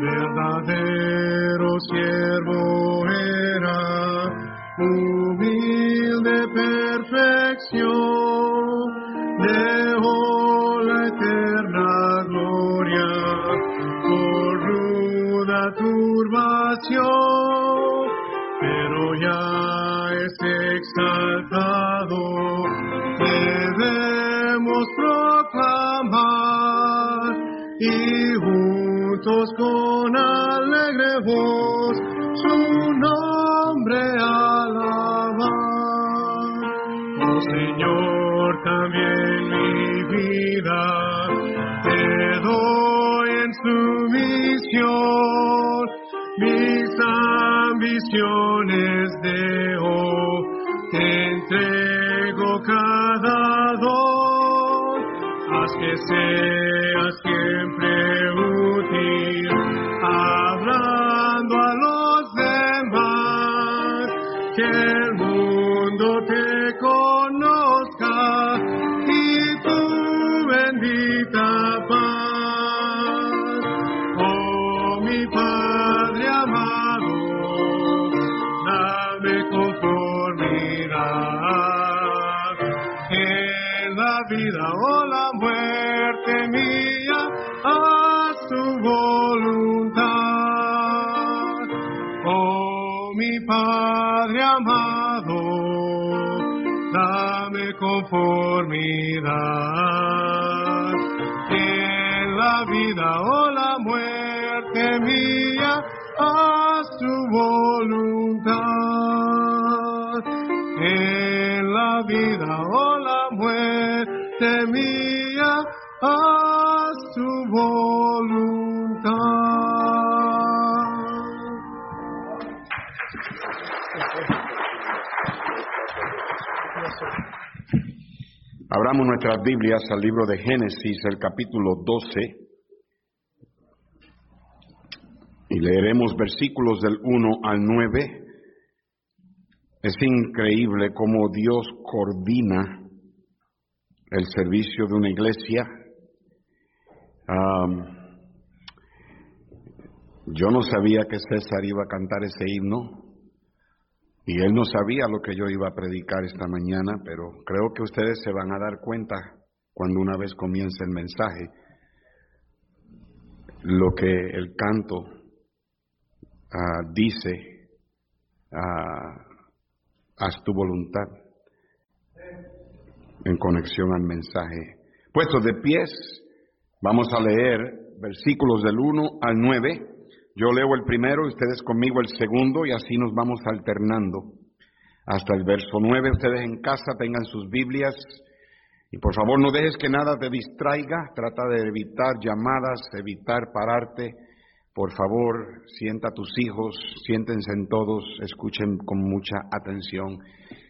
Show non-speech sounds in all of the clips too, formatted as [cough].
verdadero siervo era, humilde perfección, dejó la eterna gloria por ruda turbación, pero ya es exaltado, debemos proclamar y con alegre voz su nombre alabar. Oh Señor, también mi vida te doy en sumisión, mis ambiciones dejo, te entrego cada don, haz que seas conformidad en la vida o la muerte mía, haz tu voluntad. En la vida o la muerte mía, Abramos nuestras Biblias al libro de Génesis, el capítulo 12, y leeremos versículos del 1 al 9. Es increíble cómo Dios coordina el servicio de una iglesia. Yo no sabía que César iba a cantar ese himno. Y él no sabía lo que yo iba a predicar esta mañana, pero creo que ustedes se van a dar cuenta cuando una vez comience el mensaje, lo que el canto ah, dice, ah, haz tu voluntad, en conexión al mensaje. Puestos de pies, vamos a leer versículos del 1 al 9. Yo leo el primero, ustedes conmigo el segundo y así nos vamos alternando hasta el verso 9. Ustedes en casa tengan sus Biblias y por favor no dejes que nada te distraiga. Trata de evitar llamadas, evitar pararte. Por favor, sienta a tus hijos, siéntense en todos, escuchen con mucha atención.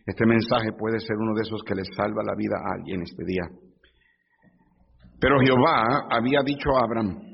Este mensaje puede ser uno de esos que les salva la vida a alguien este día. Pero Jehová había dicho a Abraham,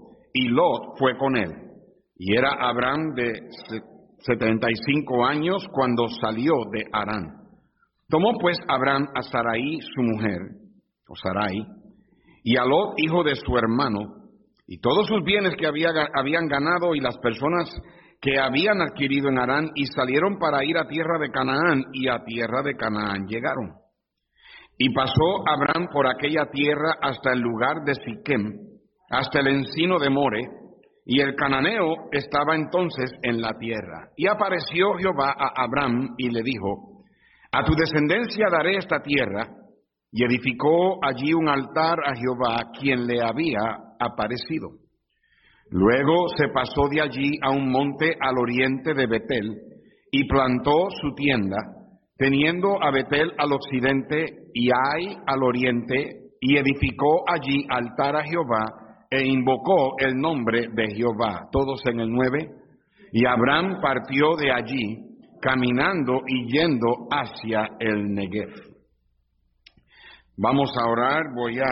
y Lot fue con él. Y era Abraham de setenta y cinco años cuando salió de Harán. Tomó pues Abraham a Sarai su mujer, o Sarai, y a Lot hijo de su hermano, y todos sus bienes que había, habían ganado y las personas que habían adquirido en Harán, y salieron para ir a tierra de Canaán, y a tierra de Canaán llegaron. Y pasó Abraham por aquella tierra hasta el lugar de Siquem, hasta el encino de More, y el cananeo estaba entonces en la tierra. Y apareció Jehová a Abraham y le dijo, a tu descendencia daré esta tierra, y edificó allí un altar a Jehová, quien le había aparecido. Luego se pasó de allí a un monte al oriente de Betel, y plantó su tienda, teniendo a Betel al occidente y Ai al oriente, y edificó allí altar a Jehová, e invocó el nombre de Jehová. Todos en el 9. Y Abraham partió de allí caminando y yendo hacia el Negev. Vamos a orar, voy a,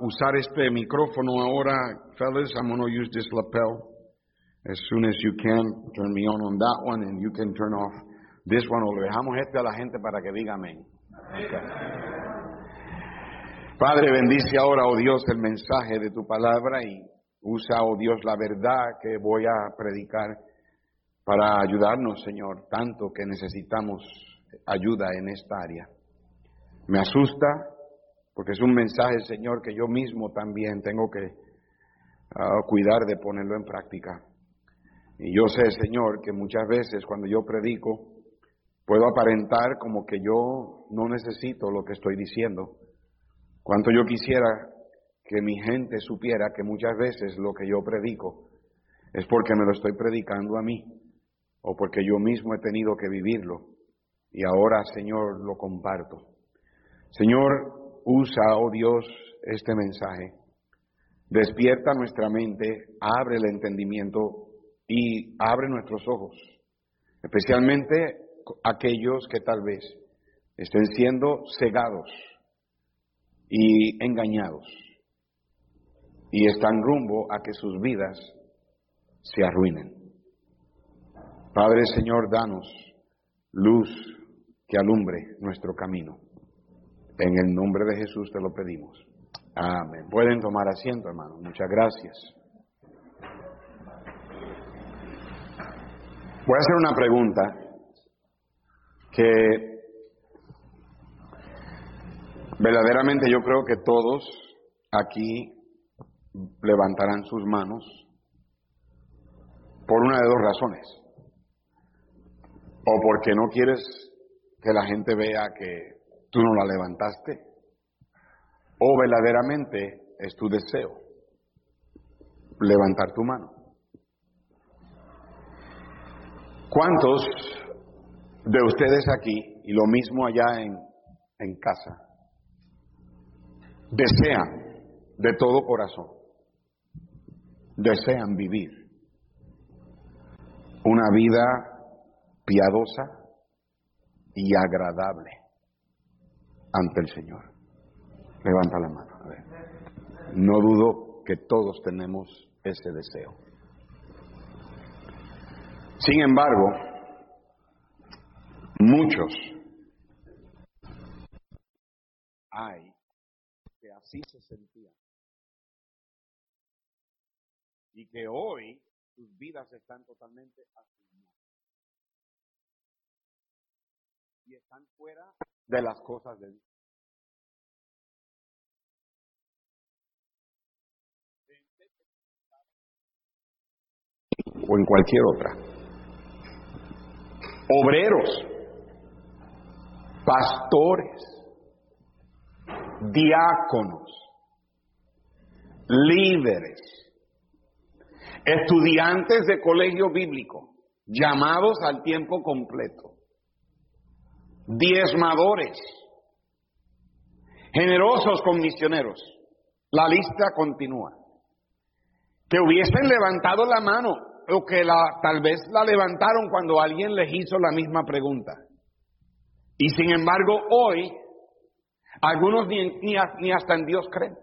usar este micrófono ahora, fellas. I'm going to use this lapel. As soon as you can, turn me on on that one and you can turn off this one. O le dejamos este a la gente para que diga amén. Padre, bendice ahora, oh Dios, el mensaje de tu palabra y usa, oh Dios, la verdad que voy a predicar para ayudarnos, Señor, tanto que necesitamos ayuda en esta área. Me asusta porque es un mensaje, Señor, que yo mismo también tengo que uh, cuidar de ponerlo en práctica. Y yo sé, Señor, que muchas veces cuando yo predico, puedo aparentar como que yo no necesito lo que estoy diciendo. Cuanto yo quisiera que mi gente supiera que muchas veces lo que yo predico es porque me lo estoy predicando a mí o porque yo mismo he tenido que vivirlo y ahora, Señor, lo comparto. Señor, usa, oh Dios, este mensaje. Despierta nuestra mente, abre el entendimiento y abre nuestros ojos, especialmente aquellos que tal vez estén siendo cegados y engañados y están rumbo a que sus vidas se arruinen. Padre Señor, danos luz que alumbre nuestro camino. En el nombre de Jesús te lo pedimos. Amén. Pueden tomar asiento, hermano. Muchas gracias. Voy a hacer una pregunta que verdaderamente yo creo que todos aquí levantarán sus manos por una de dos razones. O porque no quieres que la gente vea que tú no la levantaste, o verdaderamente es tu deseo levantar tu mano. ¿Cuántos de ustedes aquí, y lo mismo allá en, en casa, desean de todo corazón, desean vivir una vida piadosa y agradable ante el Señor. Levanta la mano. A ver. No dudo que todos tenemos ese deseo. Sin embargo, muchos hay así se sentían y que hoy sus vidas están totalmente asignadas y están fuera de las cosas de Dios. o en cualquier otra. Obreros, pastores, diáconos, líderes, estudiantes de colegio bíblico, llamados al tiempo completo, diezmadores, generosos con misioneros. La lista continúa. Que hubiesen levantado la mano o que la, tal vez la levantaron cuando alguien les hizo la misma pregunta. Y sin embargo, hoy, algunos ni, ni, hasta en Dios creen.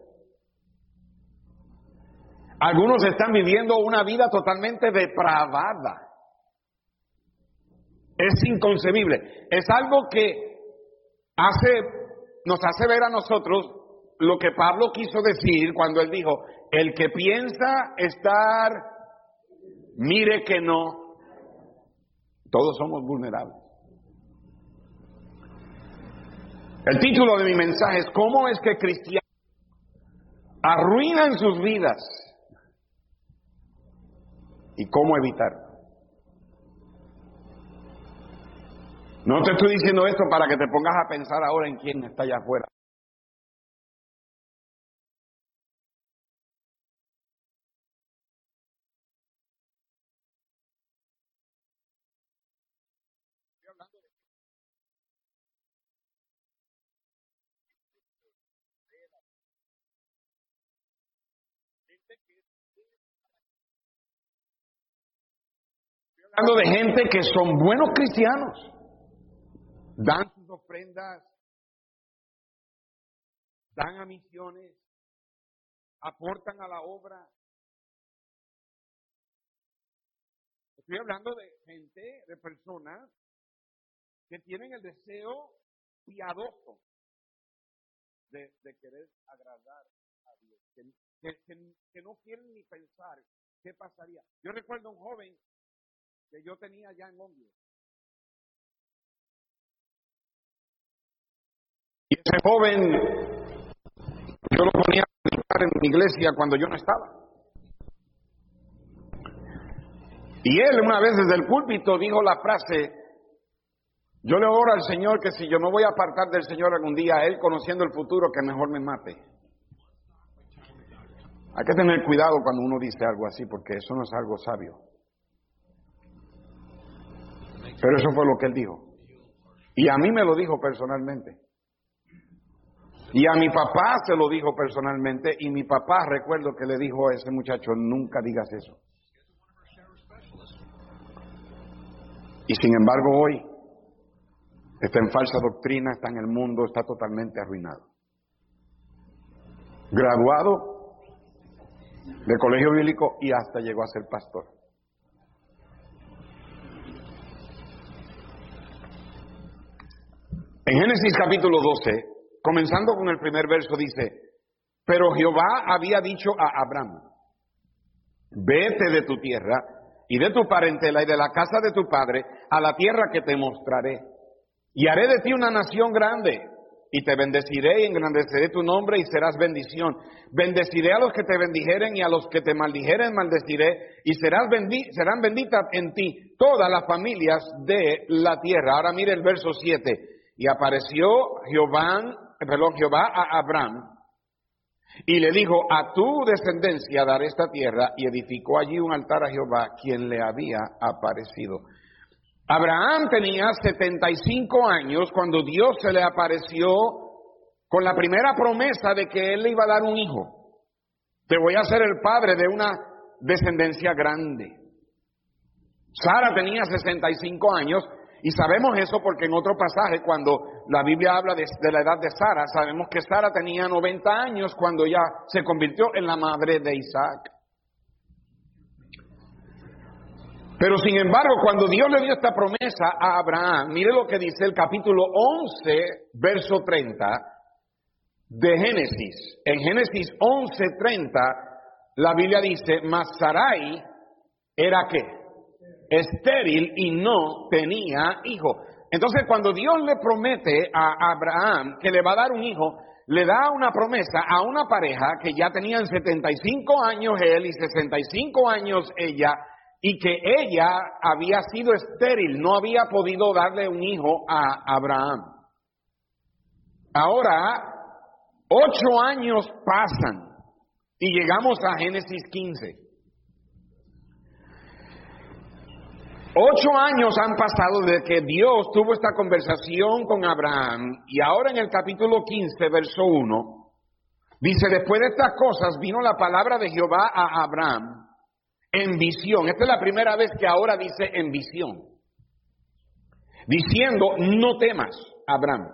Algunos están viviendo una vida totalmente depravada. Es inconcebible. Es algo que hace, nos hace ver a nosotros lo que Pablo quiso decir cuando él dijo, el que piensa estar Mire que no. Todos somos vulnerables. El título de mi mensaje es ¿Cómo es que cristianos arruinan sus vidas? ¿Y cómo evitarlo? No te estoy diciendo esto para que te pongas a pensar ahora en quién está allá afuera. Hablando de gente que son buenos cristianos. Dan sus ofrendas, dan a misiones, aportan a la obra. Estoy hablando de gente, de personas que tienen el deseo piadoso de, querer agradar a Dios, no quieren ni pensar qué pasaría. Yo recuerdo un joven que yo tenía allá en Londres. Y ese joven, yo lo ponía a predicar en mi iglesia cuando yo no estaba. Y él una vez desde el púlpito dijo la frase, yo le oro al Señor que si yo me voy a apartar del Señor algún día, Él conociendo el futuro, que mejor me mate. Hay que tener cuidado cuando uno dice algo así, porque eso no es algo sabio. Pero eso fue lo que él dijo. Y a mí me lo dijo personalmente. Y a mi papá se lo dijo personalmente. Y mi papá recuerdo que le dijo a ese muchacho, nunca digas eso. Y sin embargo hoy está en falsa doctrina, está en el mundo, está totalmente arruinado. Graduado de colegio bíblico y hasta llegó a ser pastor. En Génesis capítulo 12, comenzando con el primer verso, dice, pero Jehová había dicho a Abraham, vete de tu tierra y de tu parentela y de la casa de tu padre a la tierra que te mostraré. Y haré de ti una nación grande y te bendeciré y engrandeceré tu nombre y serás bendición. Bendeciré a los que te bendijeren y a los que te maldijeren maldeciré y serás serán benditas en ti todas las familias de la tierra. Ahora mire el verso 7. Y apareció Jehová, Jehová a Abraham y le dijo, a tu descendencia daré esta tierra y edificó allí un altar a Jehová, quien le había aparecido. Abraham tenía 75 años cuando Dios se le apareció con la primera promesa de que él le iba a dar un hijo. Te voy a ser el padre de una descendencia grande. Sara tenía 65 años y sabemos eso porque en otro pasaje, cuando la Biblia habla de, la edad de Sara, sabemos que Sara tenía 90 años cuando ya se convirtió en la madre de Isaac. Pero sin embargo, cuando Dios le dio esta promesa a Abraham, mire lo que dice el capítulo 11, verso 30 de Génesis. En Génesis 11, 30, la Biblia dice, mas Sarai era qué? estéril y no tenía hijo. Entonces, cuando Dios le promete a Abraham que le va a dar un hijo, le da una promesa a una pareja que ya tenían 75 años él y 65 años ella, y que ella había sido estéril, no había podido darle un hijo a Abraham. Ahora, ocho años pasan y llegamos a Génesis 15. Ocho años han pasado desde que Dios tuvo esta conversación con Abraham y ahora en el capítulo 15, verso 1, dice, después de estas cosas vino la palabra de Jehová a Abraham en visión. Esta es la primera vez que ahora dice en visión. Diciendo, no temas, Abraham,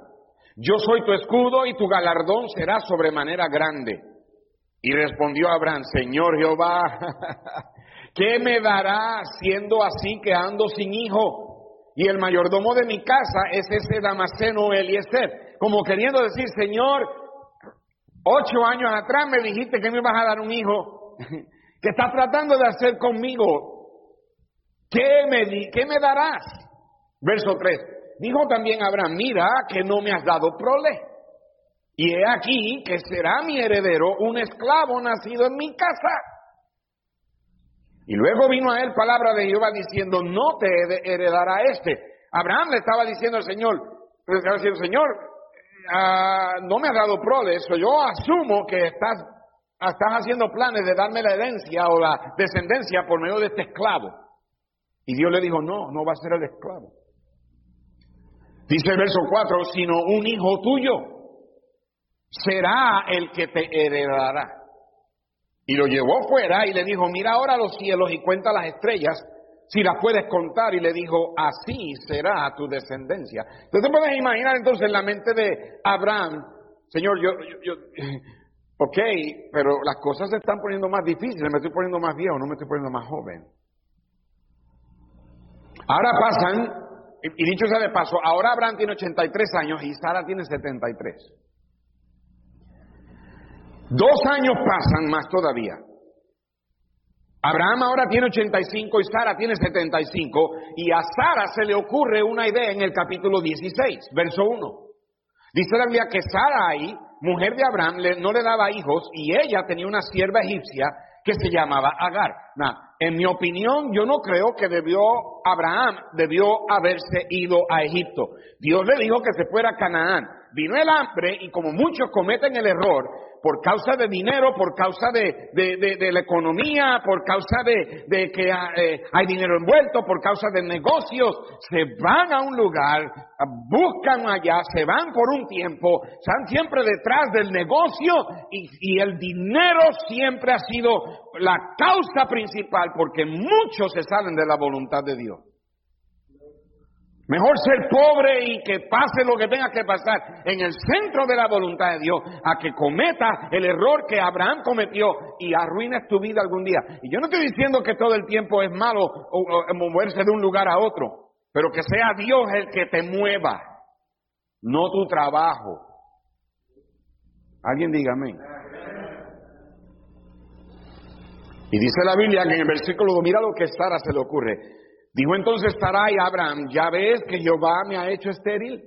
yo soy tu escudo y tu galardón será sobremanera grande. Y respondió Abraham, Señor Jehová, [laughs] ¿Qué me dará siendo así que ando sin hijo? Y el mayordomo de mi casa es ese Damasceno Eliezer. Como queriendo decir, Señor, ocho años atrás me dijiste que me ibas a dar un hijo. [laughs] ¿Qué estás tratando de hacer conmigo? ¿Qué me, darás? Verso 3. Dijo también Abraham, mira que no me has dado prole. Y he aquí que será mi heredero un esclavo nacido en mi casa. Y luego vino a él palabra de Jehová diciendo, no te heredará este. Abraham le estaba diciendo al Señor, le estaba diciendo, Señor, ah, no me has dado prole, eso yo asumo que estás, estás haciendo planes de darme la herencia o la descendencia por medio de este esclavo. Y Dios le dijo, no, no va a ser el esclavo. Dice el verso 4, sino un hijo tuyo será el que te heredará. Y lo llevó fuera y le dijo, mira ahora los cielos y cuenta las estrellas, si las puedes contar. Y le dijo, así será tu descendencia. Entonces puedes imaginar entonces la mente de Abraham, Señor, yo, yo, ok, pero las cosas se están poniendo más difíciles, me estoy poniendo más viejo, no me estoy poniendo más joven. Ahora pasan, y dicho sea de paso, ahora Abraham tiene 83 años y Sara tiene 73. Dos años pasan más todavía. Abraham ahora tiene 85 y Sara tiene 75 y a Sara se le ocurre una idea en el capítulo 16, verso 1. Dice la Biblia que Sarai, mujer de Abraham, no le daba hijos y ella tenía una sierva egipcia que se llamaba Agar. en mi opinión, yo no creo que debió, Abraham debió haberse ido a Egipto. Dios le dijo que se fuera a Canaán. Vino el hambre y como muchos cometen el error, por causa de dinero, por causa de, de, la economía, por causa de, que eh, hay dinero envuelto, por causa de negocios, se van a un lugar, buscan allá, se van por un tiempo, están siempre detrás del negocio y, y el dinero siempre ha sido la causa principal porque muchos se salen de la voluntad de Dios. Mejor ser pobre y que pase lo que tenga que pasar en el centro de la voluntad de Dios a que cometa el error que Abraham cometió y arruines tu vida algún día. Y yo no estoy diciendo que todo el tiempo es malo moverse de un lugar a otro, pero que sea Dios el que te mueva, no tu trabajo. Alguien dígame. Y dice la Biblia que en el versículo 2, mira lo que Sara se le ocurre. Dijo entonces Sarai a Abraham, ya ves que Jehová me ha hecho estéril.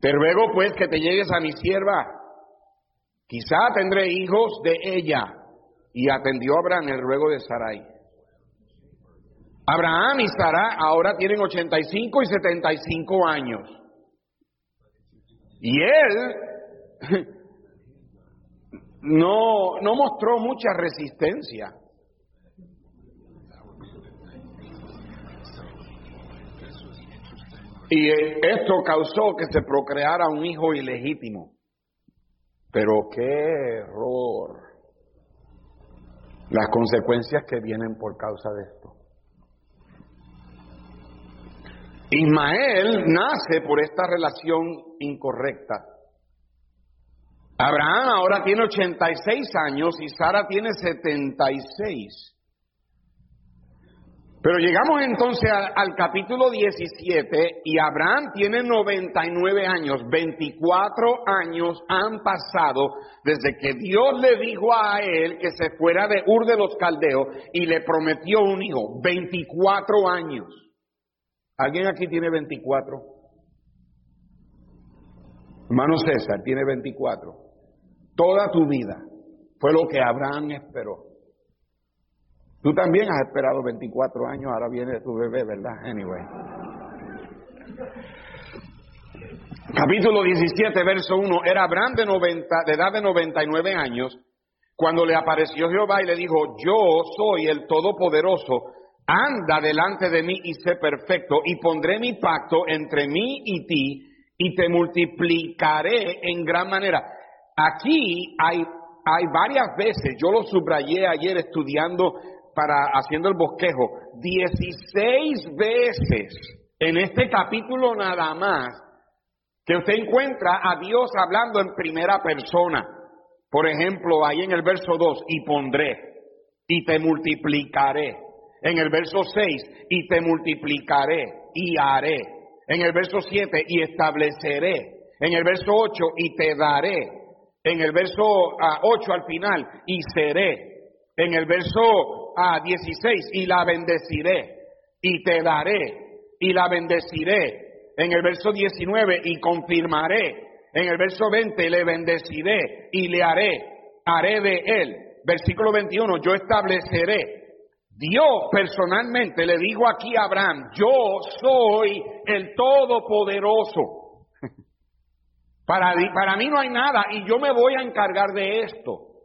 Te ruego pues que te llegues a mi sierva. Quizá tendré hijos de ella. Y atendió Abraham el ruego de Sarai. Abraham y Sara ahora tienen 85 y 75 años. Y él [laughs] no, no mostró mucha resistencia. Y esto causó que se procreara un hijo ilegítimo. Pero qué error. Las consecuencias que vienen por causa de esto. Ismael nace por esta relación incorrecta. Abraham ahora tiene 86 años y Sara tiene 76. Pero llegamos entonces al, capítulo 17 y Abraham tiene 99 años, 24 años han pasado desde que Dios le dijo a él que se fuera de Ur de los Caldeos y le prometió un hijo, 24 años. ¿Alguien aquí tiene 24? Hermano César tiene 24. Toda tu vida fue lo que Abraham esperó. Tú también has esperado 24 años, ahora viene tu bebé, ¿verdad? Anyway. Capítulo 17, verso 1. Era Abraham de, 90, de edad de 99 años cuando le apareció Jehová y le dijo, yo soy el Todopoderoso, anda delante de mí y sé perfecto, y pondré mi pacto entre mí y ti, y te multiplicaré en gran manera. Aquí hay, hay varias veces, yo lo subrayé ayer estudiando para haciendo el bosquejo, 16 veces en este capítulo nada más que usted encuentra a Dios hablando en primera persona. Por ejemplo, ahí en el verso 2, y pondré, y te multiplicaré. En el verso 6, y te multiplicaré, y haré. En el verso 7, y estableceré. En el verso 8, y te daré. En el verso 8 ah, al final, y seré. En el verso a 16, y la bendeciré, y te daré, y la bendeciré. En el verso 19, y confirmaré. En el verso 20, le bendeciré y le haré, haré de él. Versículo 21, yo estableceré. Dios personalmente le digo aquí a Abraham, yo soy el Todopoderoso. [laughs] Para, para mí no hay nada y yo me voy a encargar de esto.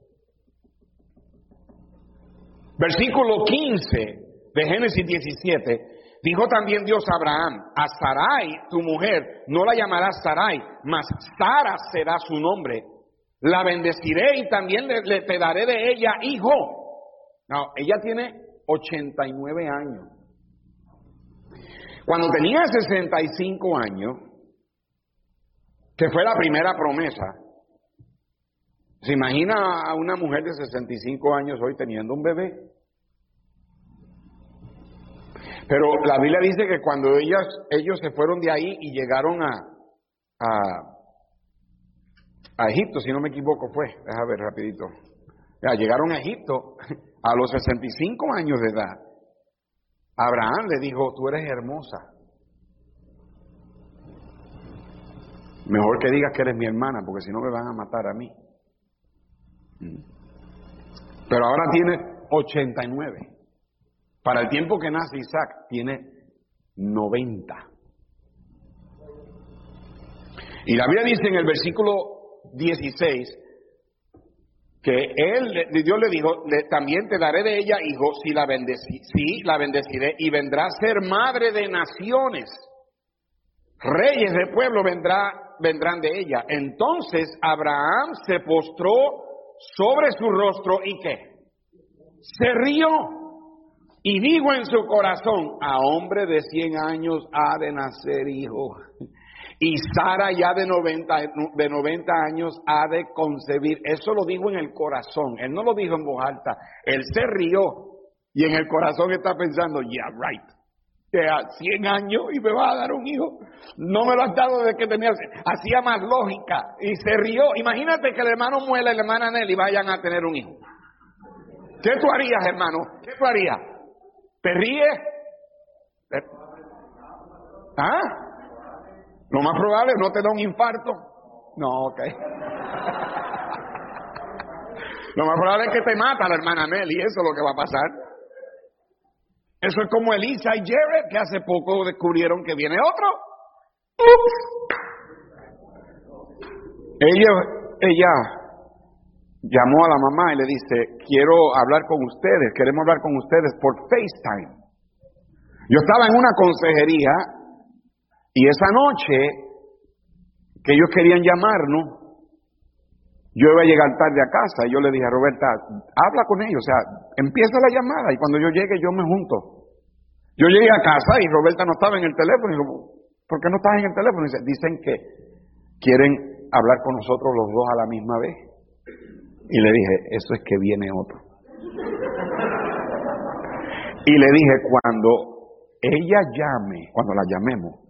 Versículo 15 de Génesis 17. Dijo también Dios a Abraham, a Sarai, tu mujer, no la llamarás Sarai, mas Sara será su nombre. la bendeciré y también le, le- te daré de ella hijo. No, ella tiene 89 años. Cuando tenía 65 años, que fue la primera promesa, ¿se imagina a una mujer de 65 años hoy teniendo un bebé? Pero la Biblia dice que cuando ellas, ellos se fueron de ahí y llegaron a, a, Egipto, si no me equivoco fue, déjame ver rapidito. Ya, llegaron a Egipto [laughs] a los 65 años de edad. Abraham le dijo, tú eres hermosa. Mejor que digas que eres mi hermana, porque si no me van a matar a mí. Pero ahora tiene 89. Para el tiempo que nace Isaac, tiene 90. Y la Biblia dice en el versículo 16 que él, Dios le dijo, también te daré de ella hijo si la bendeci, sí, la bendeciré y vendrá a ser madre de naciones. Reyes de pueblo vendrá, vendrán de ella. Entonces Abraham se postró sobre su rostro y qué? Se rió y dijo en su corazón, a hombre de 100 años ha de nacer hijo. Y Sara ya de 90, de 90 años ha de concebir. Eso lo dijo en el corazón. Él no lo dijo en voz alta. Él se rió. Y en el corazón está pensando, yeah, right. Que a 100 años y me va a dar un hijo. No me lo has dado desde que tenía. Hacía más lógica. Y se rió. Imagínate que el hermano Muela y la hermana Nelly vayan a tener un hijo. ¿Qué tú harías, hermano? ¿Qué tú harías? ¿Te ríes? ¿Te- ¿Ah? Lo más probable, no te da un infarto. No, ok. [laughs] Lo más probable es que te mata la hermana Nelly, eso es lo que va a pasar. Eso es como Elisa y Jared, que hace poco descubrieron que viene otro. Ups. Ella, ella llamó a la mamá y le dice, quiero hablar con ustedes, queremos hablar con ustedes por FaceTime. Yo estaba en una consejería y esa noche que ellos querían llamarnos, yo iba a llegar tarde a casa y yo le dije a Roberta, habla con ellos, o sea, empieza la llamada y cuando yo llegue yo me junto. Yo llegué a casa y Roberta no estaba en el teléfono y digo, ¿por qué no estás en el teléfono? Dice, dicen que quieren hablar con nosotros los dos a la misma vez. Y le dije, eso es que viene otro. Y le dije, cuando ella llame, cuando la llamemos,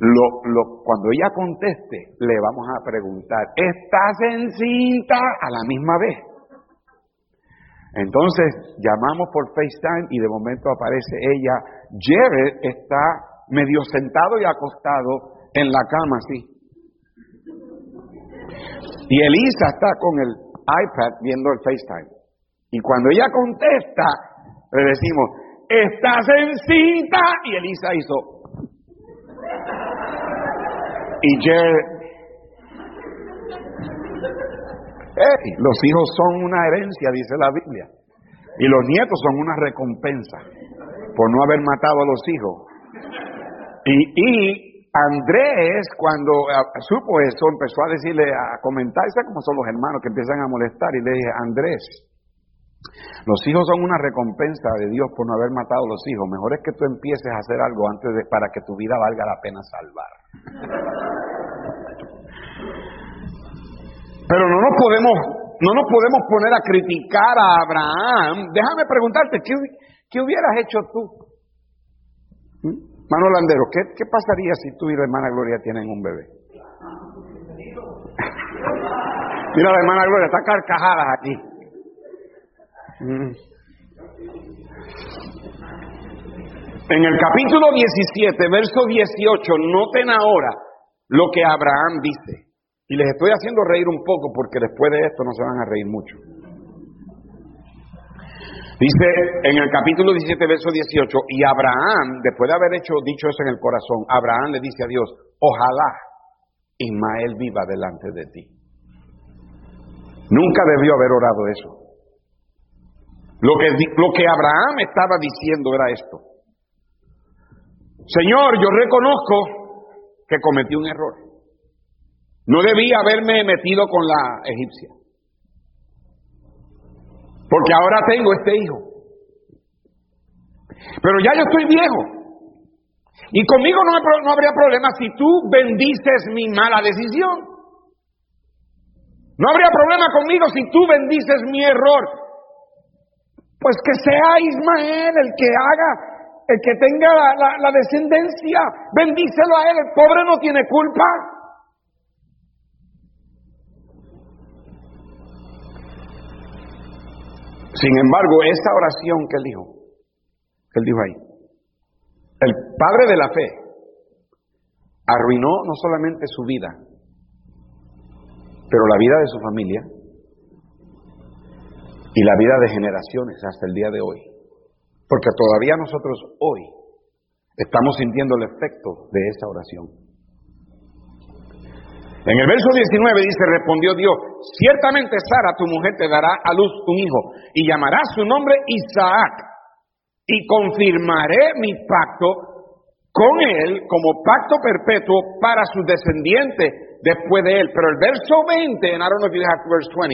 lo, cuando ella conteste, le vamos a preguntar, ¿estás encinta? A la misma vez. Entonces llamamos por FaceTime y de momento aparece ella. Jared está medio sentado y acostado en la cama, así. Y Elisa está con el iPad viendo el FaceTime. Y cuando ella contesta, le decimos, ¿estás encinta? Y Elisa hizo, y Jared. Ey, los hijos son una herencia, dice la Biblia. Y los nietos son una recompensa por no haber matado a los hijos. Y, y Andrés, cuando ah, supo eso, empezó a decirle, a comentar, ¿sabes cómo son los hermanos que empiezan a molestar? Y le dije, Andrés, los hijos son una recompensa de Dios por no haber matado a los hijos. Mejor es que tú empieces a hacer algo antes de, para que tu vida valga la pena salvar. Pero no nos podemos, no nos podemos poner a criticar a Abraham. Déjame preguntarte, ¿qué, qué hubieras hecho tú? ¿Mm? Manuel Landero, ¿qué, ¿qué pasaría si tú y la hermana Gloria tienen un bebé? [laughs] Mira, la hermana Gloria está carcajada aquí. Mm. En el capítulo 17, verso 18, noten ahora lo que Abraham dice. Y les estoy haciendo reír un poco porque después de esto no se van a reír mucho. Dice en el capítulo 17, verso 18, y Abraham, después de haber hecho, dicho eso en el corazón, Abraham le dice a Dios, ojalá Ismael viva delante de ti. Nunca debió haber orado eso. Lo que, lo que Abraham estaba diciendo era esto. Señor, yo reconozco que cometí un error. No debía haberme metido con la egipcia. Porque ahora tengo este hijo. Pero ya yo estoy viejo. Y conmigo no, no habría problema si tú bendices mi mala decisión. No habría problema conmigo si tú bendices mi error. Pues que sea Ismael el que haga, el que tenga la, descendencia. Bendícelo a él. El pobre no tiene culpa. Sin embargo, esta oración que él dijo, que él dijo ahí, el padre de la fe arruinó no solamente su vida, pero la vida de su familia y la vida de generaciones hasta el día de hoy. Porque todavía nosotros hoy estamos sintiendo el efecto de esa oración. En el verso 19 dice, respondió Dios, ciertamente Sara, tu mujer, te dará a luz un hijo y llamará su nombre Isaac y confirmaré mi pacto con él como pacto perpetuo para sus descendientes después de él. Pero el verso 20, en I don't know if you have verse 20,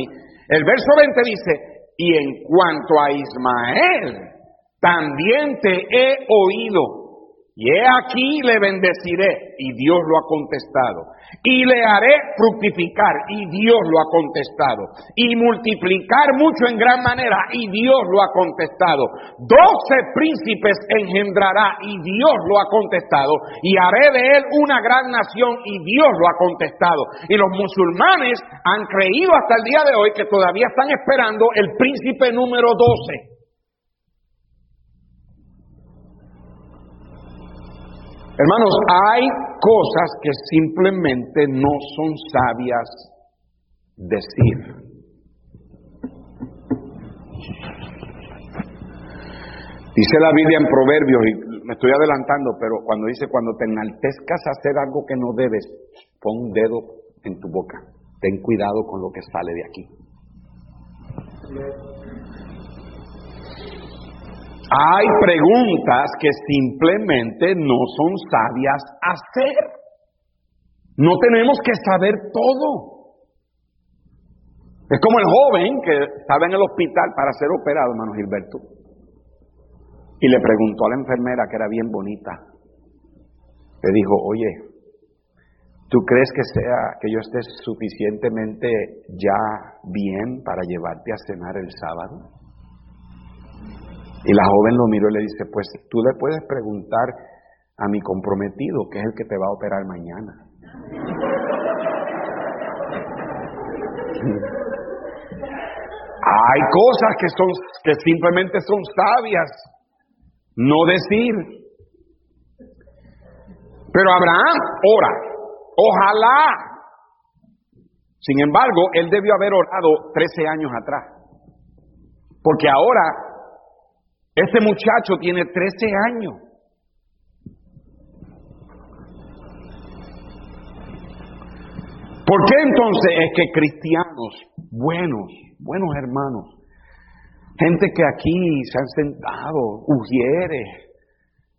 el verso 20 dice, y en cuanto a Ismael, también te he oído y he aquí le bendeciré, y Dios lo ha contestado. Y le haré fructificar, y Dios lo ha contestado. Y multiplicar mucho en gran manera, y Dios lo ha contestado. Doce príncipes engendrará, y Dios lo ha contestado. Y haré de él una gran nación, y Dios lo ha contestado. Y los musulmanes han creído hasta el día de hoy que todavía están esperando el príncipe número doce. Hermanos, hay cosas que simplemente no son sabias decir. Dice la Biblia en Proverbios, y me estoy adelantando, pero cuando dice, cuando te enaltezcas a hacer algo que no debes, pon un dedo en tu boca. Ten cuidado con lo que sale de aquí. Hay preguntas que simplemente no son sabias hacer. No tenemos que saber todo. Es como el joven que estaba en el hospital para ser operado, hermano Gilberto. Y le preguntó a la enfermera, que era bien bonita. Le dijo, oye, ¿tú crees que sea que yo esté suficientemente ya bien para llevarte a cenar el sábado? Y la joven lo miró y le dice, pues tú le puedes preguntar a mi comprometido, que es el que te va a operar mañana. Hay cosas que son que simplemente son sabias no decir. Pero Abraham ora, ojalá. Sin embargo, él debió haber orado 13 años atrás. Porque ahora este muchacho tiene 13 años. ¿Por qué entonces es que cristianos, buenos, buenos hermanos, gente que aquí se han sentado, ujieres,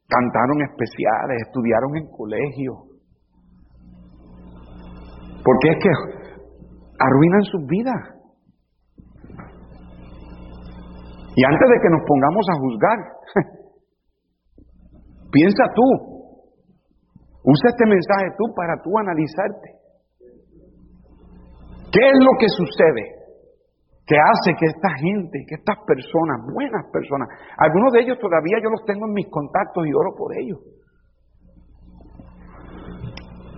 cantaron especiales, estudiaron en colegio, ¿por qué es que arruinan sus vidas? Y antes de que nos pongamos a juzgar, [laughs] piensa tú, usa este mensaje tú para tú analizarte. ¿Qué es lo que sucede que hace que esta gente, que estas personas, buenas personas, algunos de ellos todavía yo los tengo en mis contactos y oro por ellos?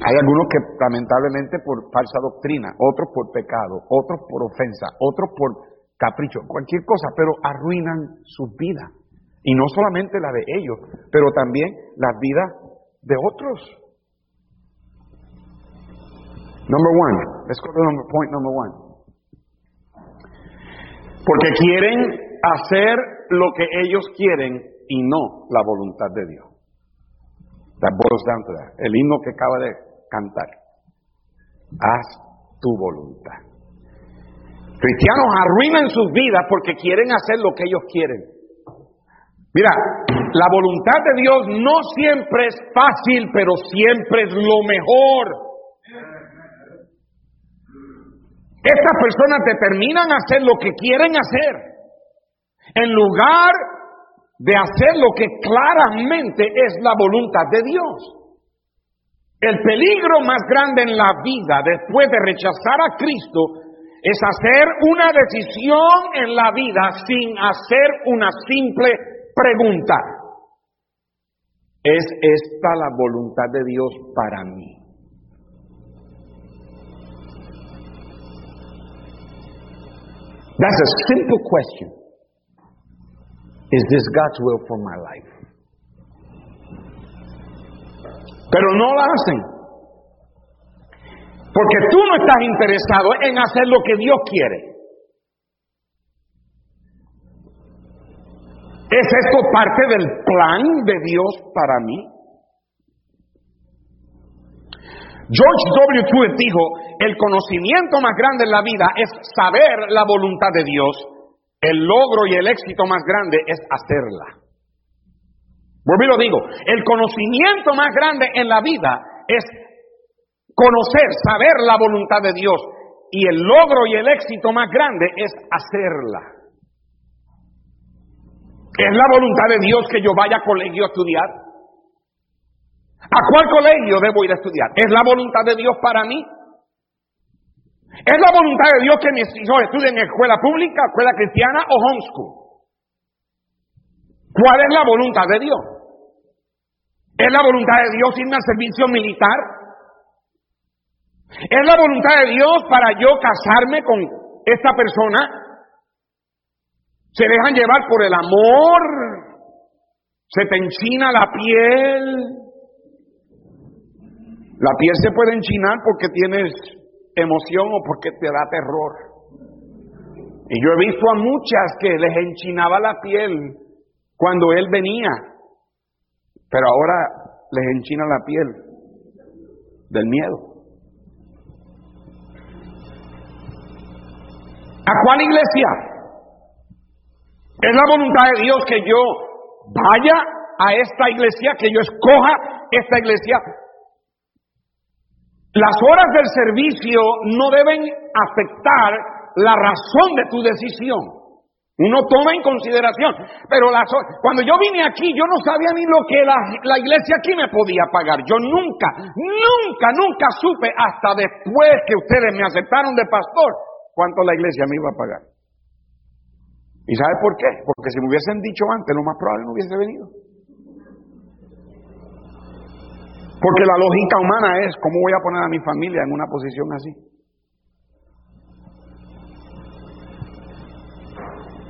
Hay algunos que lamentablemente por falsa doctrina, otros por pecado, otros por ofensa, otros por capricho, cualquier cosa, pero arruinan sus vidas. Y no solamente la de ellos, pero también las vidas de otros. Number one, let's go to number, point number one. Porque quieren hacer lo que ellos quieren y no la voluntad de Dios. That boils down to that. El himno que acaba de cantar. Haz tu voluntad. Cristianos arruinan sus vidas porque quieren hacer lo que ellos quieren. Mira, la voluntad de Dios no siempre es fácil, pero siempre es lo mejor. Estas personas determinan hacer lo que quieren hacer en lugar de hacer lo que claramente es la voluntad de Dios. El peligro más grande en la vida después de rechazar a Cristo es hacer una decisión en la vida sin hacer una simple pregunta. ¿Es esta la voluntad de Dios para mí? That's a simple question. Is this God's will for my life? Pero no lo hacen. Porque tú no estás interesado en hacer lo que Dios quiere. ¿Es esto parte del plan de Dios para mí? George W. Truett dijo, el conocimiento más grande en la vida es saber la voluntad de Dios, el logro y el éxito más grande es hacerla. Vuelvo y lo digo, el conocimiento más grande en la vida es conocer, saber la voluntad de Dios. Y el logro y el éxito más grande es hacerla. ¿Es la voluntad de Dios que yo vaya a colegio a estudiar? ¿A cuál colegio debo ir a estudiar? ¿Es la voluntad de Dios para mí? ¿Es la voluntad de Dios que mis hijos estudien en escuela pública, escuela cristiana o homeschool? ¿Cuál es la voluntad de Dios? ¿Es la voluntad de Dios irme al servicio militar? ¿Es la voluntad de Dios para yo casarme con esta persona? ¿Se dejan llevar por el amor? ¿Se te enchina la piel? La piel se puede enchinar porque tienes emoción o porque te da terror. Y yo he visto a muchas que les enchinaba la piel cuando Él venía, pero ahora les enchina la piel del miedo. ¿A cuál iglesia? Es la voluntad de Dios que yo vaya a esta iglesia, que yo escoja esta iglesia. Las horas del servicio no deben afectar la razón de tu decisión. Uno toma en consideración. Pero cuando yo vine aquí, yo no sabía ni lo que la, la, iglesia aquí me podía pagar. Yo nunca, nunca, nunca supe hasta después que ustedes me aceptaron de pastor cuánto la iglesia me iba a pagar. ¿Y sabe por qué? Porque si me hubiesen dicho antes, lo más probable no hubiese venido. Porque la lógica humana es, ¿cómo voy a poner a mi familia en una posición así?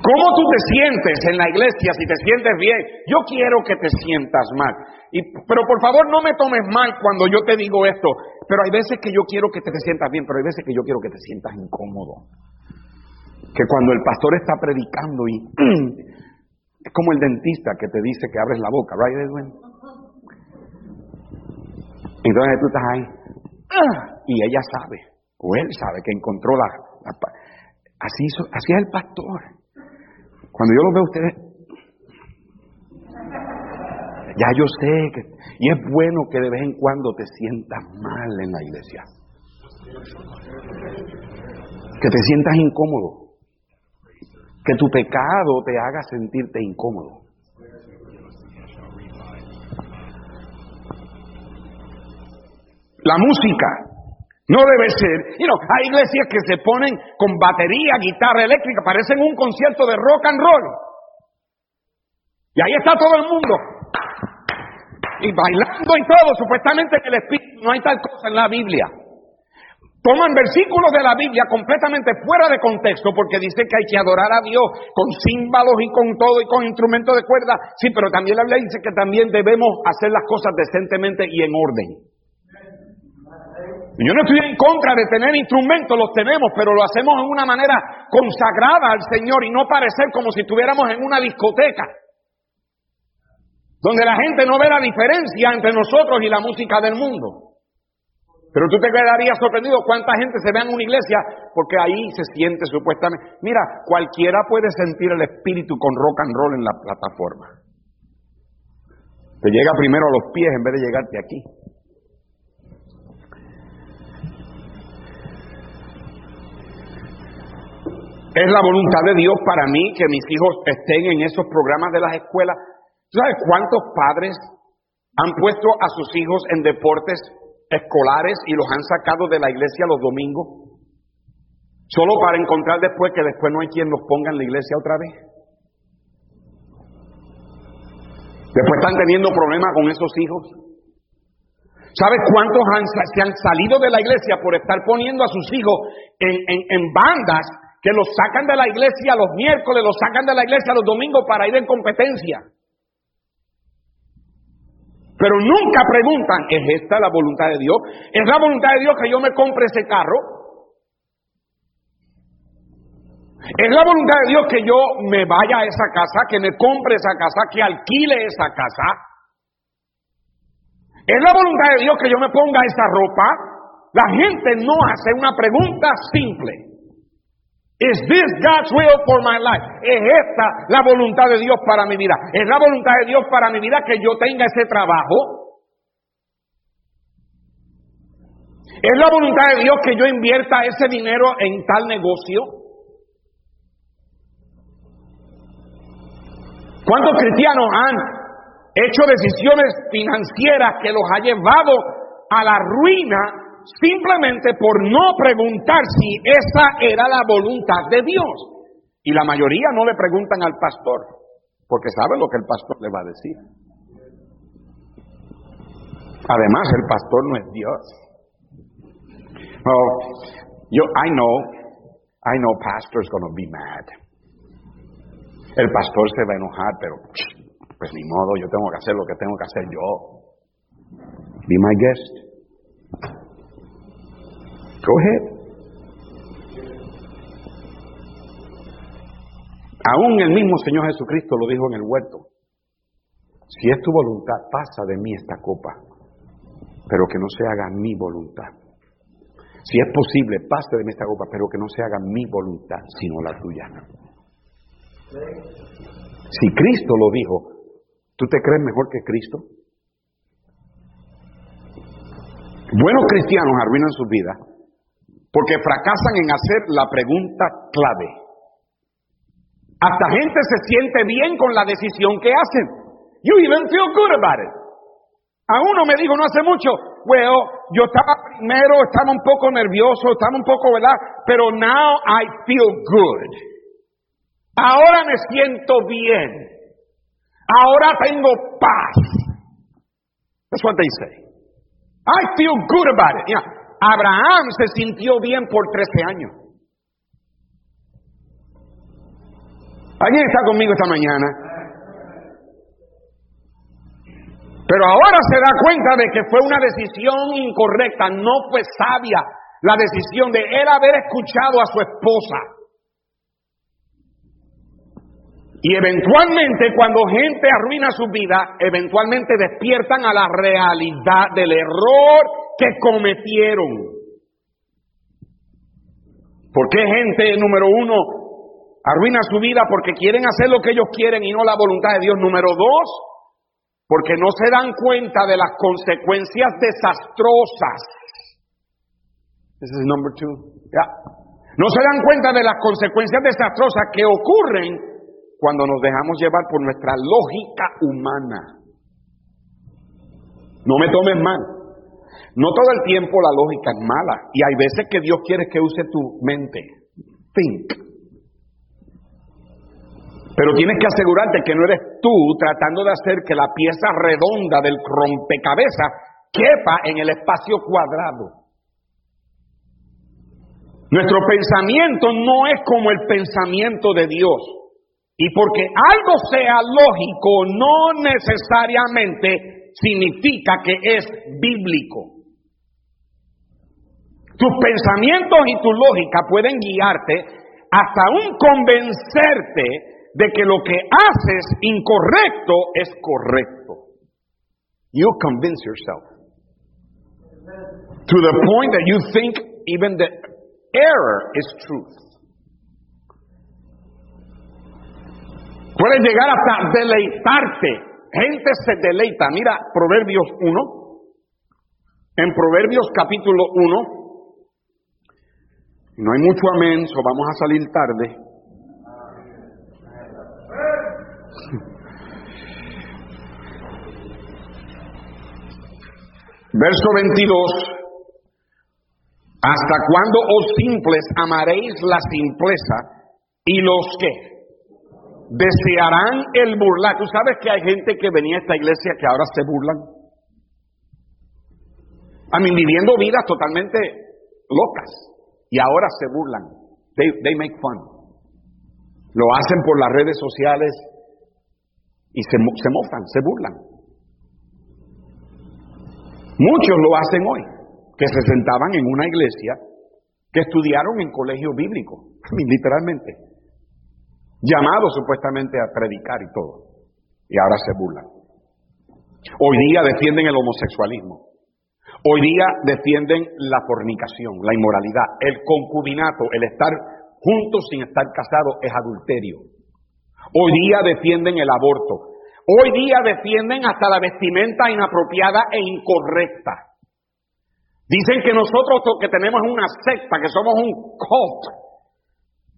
¿Cómo tú te sientes en la iglesia si te sientes bien? Yo quiero que te sientas mal. Y, pero por favor no me tomes mal cuando yo te digo esto. Pero hay veces que yo quiero que te, sientas bien, pero hay veces que yo quiero que te sientas incómodo. Que cuando el pastor está predicando y [clears throat] es como el dentista que te dice que abres la boca, right Edwin? Entonces tú estás ahí y ella sabe, o él sabe que encontró la... así, así es el pastor. Cuando yo los veo a ustedes, ya yo sé que, y es bueno que de vez en cuando te sientas mal en la iglesia. Que te sientas incómodo. Que tu pecado te haga sentirte incómodo. La música no debe ser. You know, hay iglesias que se ponen con batería, guitarra eléctrica, parecen un concierto de rock and roll. Y ahí está todo el mundo. Y bailando y todo, supuestamente en el Espíritu. No hay tal cosa en la Biblia. Toman versículos de la Biblia completamente fuera de contexto porque dice que hay que adorar a Dios con címbalos y con todo y con instrumentos de cuerda. Sí, pero también la Biblia dice que también debemos hacer las cosas decentemente y en orden. Yo no estoy en contra de tener instrumentos, los tenemos, pero lo hacemos en una manera consagrada al Señor y no parecer como si estuviéramos en una discoteca, donde la gente no ve la diferencia entre nosotros y la música del mundo. Pero tú te quedarías sorprendido cuánta gente se ve en una iglesia porque ahí se siente supuestamente. Mira, cualquiera puede sentir el espíritu con rock and roll en la plataforma. Te llega primero a los pies en vez de llegarte aquí. Es la voluntad de Dios para mí que mis hijos estén en esos programas de las escuelas. ¿Sabes cuántos padres han puesto a sus hijos en deportes escolares y los han sacado de la iglesia los domingos? Solo para encontrar después que después no hay quien los ponga en la iglesia otra vez. Después están teniendo problemas con esos hijos. ¿Sabes cuántos se han salido de la iglesia por estar poniendo a sus hijos en, en bandas que los sacan de la iglesia los miércoles, los sacan de la iglesia los domingos para ir en competencia? Pero nunca preguntan, ¿es esta la voluntad de Dios? ¿Es la voluntad de Dios que yo me compre ese carro? ¿Es la voluntad de Dios que yo me vaya a esa casa, que me compre esa casa, que alquile esa casa? ¿Es la voluntad de Dios que yo me ponga esa ropa? La gente no hace una pregunta simple. Is this God's will for my life? ¿Es esta la voluntad de Dios para mi vida? ¿Es la voluntad de Dios para mi vida que yo tenga ese trabajo? ¿Es la voluntad de Dios que yo invierta ese dinero en tal negocio? ¿Cuántos cristianos han hecho decisiones financieras que los ha llevado a la ruina simplemente por no preguntar si esa era la voluntad de Dios. Y la mayoría no le preguntan al pastor, porque sabe lo que el pastor le va a decir. Además, el pastor no es Dios. Oh, yo, I know, I know pastor's gonna be mad. El pastor se va a enojar, pero pues ni modo, yo tengo que hacer lo que tengo que hacer yo. Be my guest. Go. Aún el mismo Señor Jesucristo lo dijo en el huerto. Si es tu voluntad, pasa de mí esta copa, pero que no se haga mi voluntad. Si es posible, pase de mí esta copa, pero que no se haga mi voluntad, sino la tuya. Si Cristo lo dijo, ¿tú te crees mejor que Cristo? Buenos cristianos arruinan su vida porque fracasan en hacer la pregunta clave. Hasta gente se siente bien con la decisión que hacen. You even feel good about it. A uno me dijo no hace mucho, well, yo estaba primero, estaba un poco nervioso, estaba un poco, ¿verdad? Pero now I feel good. Ahora me siento bien. Ahora tengo paz. That's what they say. I feel good about it. Yeah. Abraham se sintió bien por 13 años. ¿Alguien está conmigo esta mañana? Pero ahora se da cuenta de que fue una decisión incorrecta, no fue sabia la decisión de él haber escuchado a su esposa. Y eventualmente cuando gente arruina su vida, eventualmente despiertan a la realidad del error que cometieron. ¿Por qué gente, número uno, arruina su vida porque quieren hacer lo que ellos quieren y no la voluntad de Dios? Número dos, porque no se dan cuenta de las consecuencias desastrosas. This is number two. No se dan cuenta de las consecuencias desastrosas que ocurren cuando nos dejamos llevar por nuestra lógica humana. No me tomes mal. No todo el tiempo la lógica es mala y hay veces que Dios quiere que use tu mente. Think. Pero tienes que asegurarte que no eres tú tratando de hacer que la pieza redonda del rompecabezas quepa en el espacio cuadrado. Nuestro pensamiento no es como el pensamiento de Dios. Y porque algo sea lógico no necesariamente significa que es bíblico. Tus pensamientos y tu lógica pueden guiarte hasta un convencerte de que lo que haces incorrecto es correcto. You convince yourself. To the point that you think even the error is truth. Puedes llegar hasta deleitarte. Gente se deleita. Mira, Proverbios 1. En Proverbios capítulo 1, No hay mucho amén, so vamos a salir tarde. Verso 22. ¿Hasta cuándo, os simples, amaréis la simpleza y los que desearán el burlar? ¿Tú sabes que hay gente que venía a esta iglesia que ahora se burlan? A mí viviendo vidas totalmente locas y ahora se burlan. They, they make fun. Lo hacen por las redes sociales y se, se mofan, se burlan. Muchos lo hacen hoy, que se sentaban en una iglesia, que estudiaron en colegio bíblico, [laughs] literalmente, llamados supuestamente a predicar y todo, y ahora se burlan. Hoy día defienden el homosexualismo. Hoy día defienden la fornicación, la inmoralidad, el concubinato, el estar juntos sin estar casados es adulterio. Hoy día defienden el aborto. Hoy día defienden hasta la vestimenta inapropiada e incorrecta. Dicen que nosotros que tenemos una secta, que somos un cult,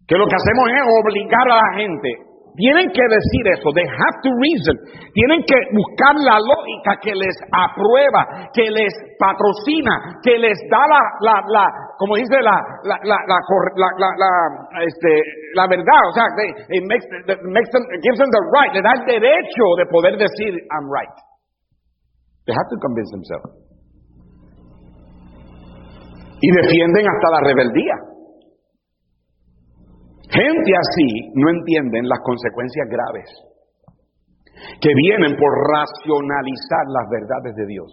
que lo que hacemos es obligar a la gente. Tienen que decir eso, they have to reason. Tienen que buscar la lógica que les aprueba, que les patrocina, que les da la, la, la como dice la, la, la, la, la, este, la verdad, o sea, it makes, makes them, gives them the right, le da el derecho de poder decir, I'm right. They have to convince themselves. Y defienden hasta la rebeldía. Gente así no entienden las consecuencias graves que vienen por racionalizar las verdades de Dios.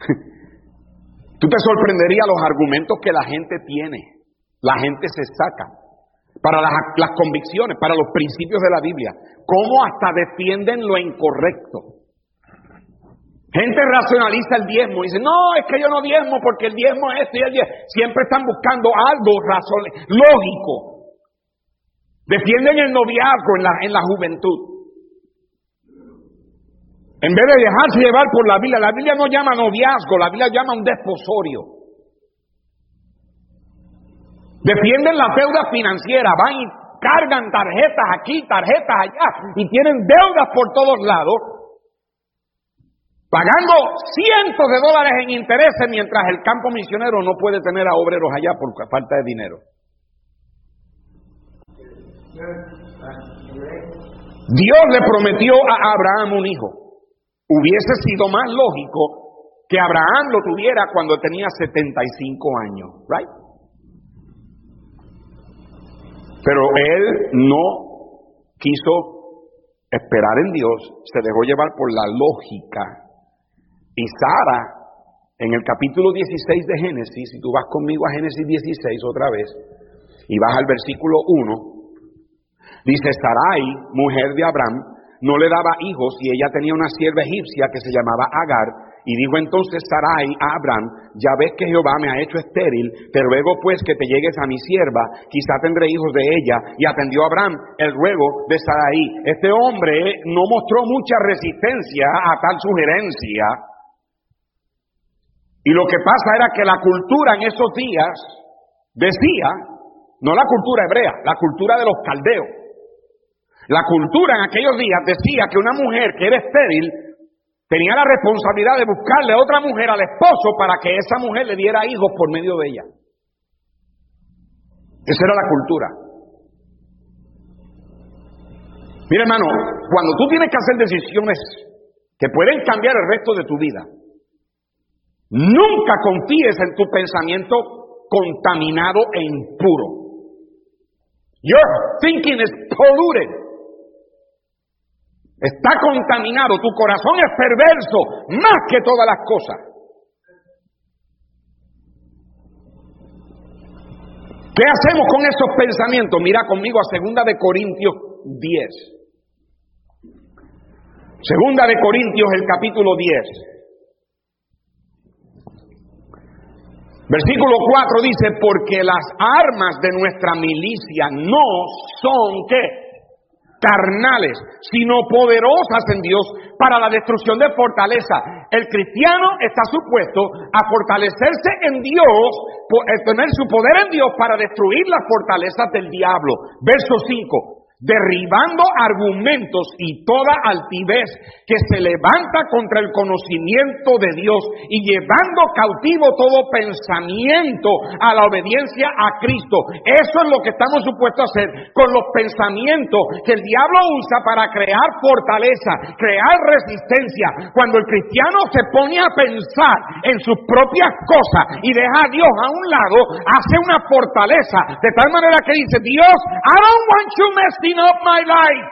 [laughs] Tú te sorprenderías los argumentos que la gente tiene. La gente se saca para las, convicciones, para los principios de la Biblia. Cómo hasta defienden lo incorrecto. Gente racionaliza el diezmo y dice, no, es que yo no diezmo porque el diezmo es esto y el diezmo. Siempre están buscando algo razón, lógico. Defienden el noviazgo en la, en la juventud. En vez de dejarse llevar por la Biblia, la Biblia no llama noviazgo, la Biblia llama un desposorio. Defienden la deuda financiera, van y cargan tarjetas aquí, tarjetas allá, y tienen deudas por todos lados, pagando cientos de dólares en intereses mientras el campo misionero no puede tener a obreros allá por falta de dinero. Dios le prometió a Abraham un hijo. Hubiese sido más lógico que Abraham lo tuviera cuando tenía 75 años, right? Pero él no quiso esperar en Dios, se dejó llevar por la lógica. Y Sara, en el capítulo 16 de Génesis, si tú vas conmigo a Génesis 16 otra vez, y vas al versículo 1, dice Sarai, mujer de Abraham, no le daba hijos y ella tenía una sierva egipcia que se llamaba Agar. Y dijo entonces Sarai a Abraham, ya ves que Jehová me ha hecho estéril, te ruego pues que te llegues a mi sierva, quizá tendré hijos de ella. Y atendió Abraham el ruego de Sarai. Este hombre no mostró mucha resistencia a tal sugerencia. Y lo que pasa era que la cultura en esos días decía, no la cultura hebrea, la cultura de los caldeos, la cultura en aquellos días decía que una mujer que era estéril tenía la responsabilidad de buscarle a otra mujer al esposo para que esa mujer le diera hijos por medio de ella. Esa era la cultura. Mira hermano, cuando tú tienes que hacer decisiones que pueden cambiar el resto de tu vida, nunca confíes en tu pensamiento contaminado e impuro. Your thinking is polluted. Está contaminado, tu corazón es perverso más que todas las cosas. ¿Qué hacemos con esos pensamientos? Mira conmigo a segunda de Corintios 10. Segunda de Corintios el capítulo 10. Versículo 4 dice, porque las armas de nuestra milicia no son qué? carnales, sino poderosas en Dios para la destrucción de fortaleza. El cristiano está supuesto a fortalecerse en Dios, eh, tener su poder en Dios para destruir las fortalezas del diablo. Verso 5 derribando argumentos y toda altivez que se levanta contra el conocimiento de Dios y llevando cautivo todo pensamiento a la obediencia a Cristo. Eso es lo que estamos supuestos a hacer con los pensamientos que el diablo usa para crear fortaleza, crear resistencia. Cuando el cristiano se pone a pensar en sus propias cosas y deja a Dios a un lado, hace una fortaleza de tal manera que dice, Dios, I don't want you messing my life.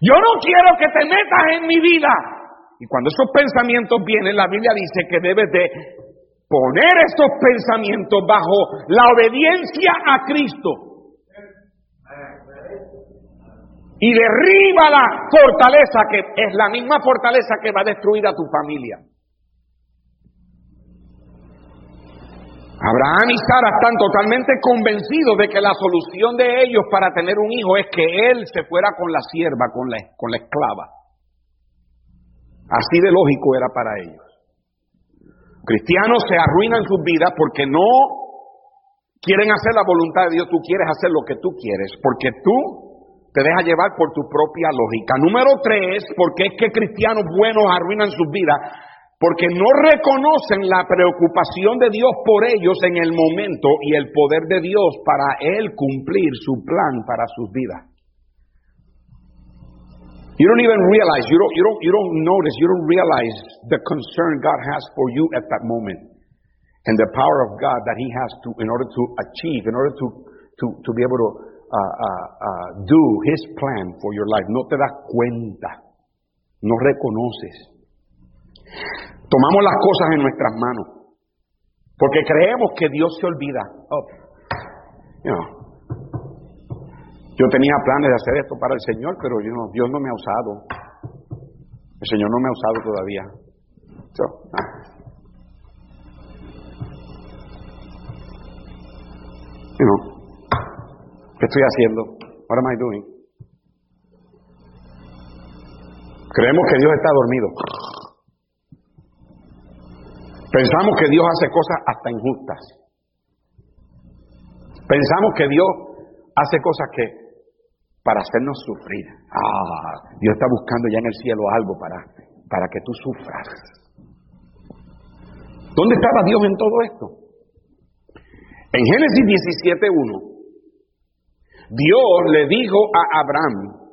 Yo no quiero que te metas en mi vida. Y cuando esos pensamientos vienen, la Biblia dice que debes de poner esos pensamientos bajo la obediencia a Cristo. Y derriba la fortaleza que es la misma fortaleza que va a destruir a tu familia. Abraham y Sara están totalmente convencidos de que la solución de ellos para tener un hijo es que él se fuera con la sierva, con la, con la esclava. Así de lógico era para ellos. Cristianos se arruinan sus vidas porque no quieren hacer la voluntad de Dios, tú quieres hacer lo que tú quieres, porque tú te dejas llevar por tu propia lógica. Número tres, porque es que cristianos buenos arruinan sus vidas porque no reconocen la preocupación de Dios por ellos en el momento y el poder de Dios para Él cumplir su plan para sus vidas. You don't even realize, you don't, you don't, you don't notice, you don't realize the concern God has for you at that moment and the power of God that He has to, in order to achieve, in order to, to, to be able to uh, uh, uh, do His plan for your life. No te das cuenta, no reconoces. Tomamos las cosas en nuestras manos. Porque creemos que Dios se olvida. Oh, yo tenía planes de hacer esto para el Señor, pero Dios no me ha usado. El Señor no me ha usado todavía. ¿Qué estoy haciendo? What am I doing? Creemos que Dios está dormido. Pensamos que Dios hace cosas hasta injustas. Pensamos que Dios hace cosas que para hacernos sufrir. Ah, Dios está buscando ya en el cielo algo para, para que tú sufras. ¿Dónde estaba Dios en todo esto? En Génesis 17.1, Dios le dijo a Abraham,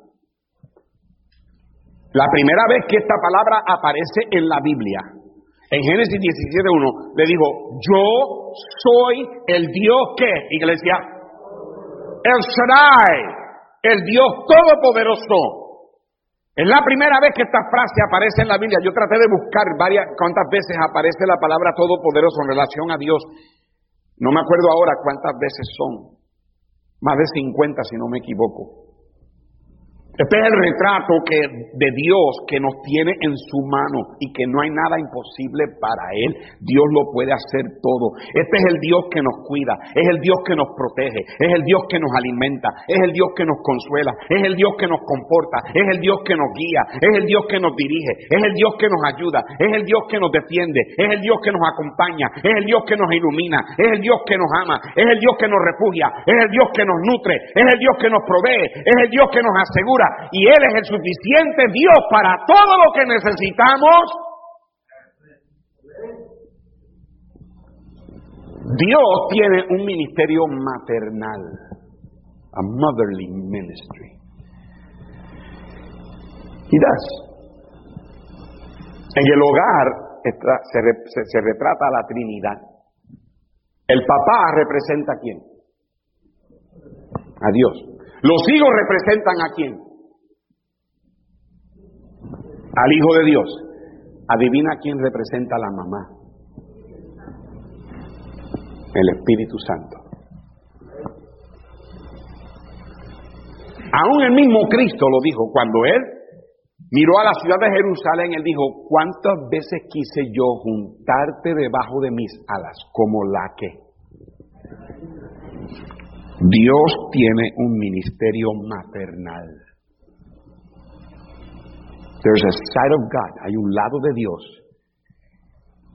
la primera vez que esta palabra aparece en la Biblia, en Génesis 17.1 le dijo, yo soy el Dios que, iglesia, el Shaddai, el Dios todopoderoso. Es la primera vez que esta frase aparece en la Biblia. Yo traté de buscar varias, cuántas veces aparece la palabra todopoderoso en relación a Dios. No me acuerdo ahora cuántas veces son. Más de 50 si no me equivoco. Este es el retrato que, de Dios que nos tiene en su mano y que no hay nada imposible para Él. Dios lo puede hacer todo. Este es el Dios que nos cuida, es el Dios que nos protege, es el Dios que nos alimenta, es el Dios que nos consuela, es el Dios que nos comporta, es el Dios que nos guía, es el Dios que nos dirige, es el Dios que nos ayuda, es el Dios que nos defiende, es el Dios que nos acompaña, es el Dios que nos ilumina, es el Dios que nos ama, es el Dios que nos refugia, es el Dios que nos nutre, es el Dios que nos provee, es el Dios que nos asegura y Él es el suficiente Dios para todo lo que necesitamos. Dios tiene un ministerio maternal, a motherly ministry. Y En el hogar se, se retrata a la Trinidad. El papá representa a quién? A Dios. Los hijos representan a quién? Al Hijo de Dios. Adivina quién representa a la mamá. El Espíritu Santo. Aún el mismo Cristo lo dijo cuando Él miró a la ciudad de Jerusalén, Él dijo, ¿cuántas veces quise yo juntarte debajo de mis alas como la que? Dios tiene un ministerio maternal. There's a side of God, hay un lado de Dios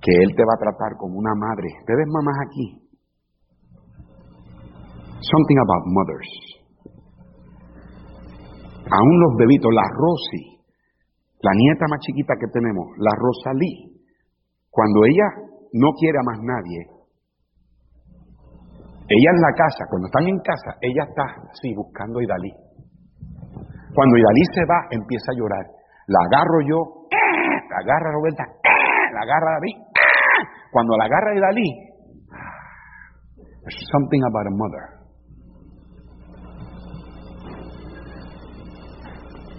que Él te va a tratar como una madre. Ustedes mamás aquí. Something about mothers. Aún los bebitos, la Rosy, la nieta más chiquita que tenemos, la Rosalí, cuando ella no quiere a más nadie, ella en la casa, cuando están en casa, ella está así buscando a Idalí. Cuando Idalí se va, empieza a llorar. La agarro yo, la agarra Roberta, la agarra David. Cuando la agarra Idalí, there's something about a mother.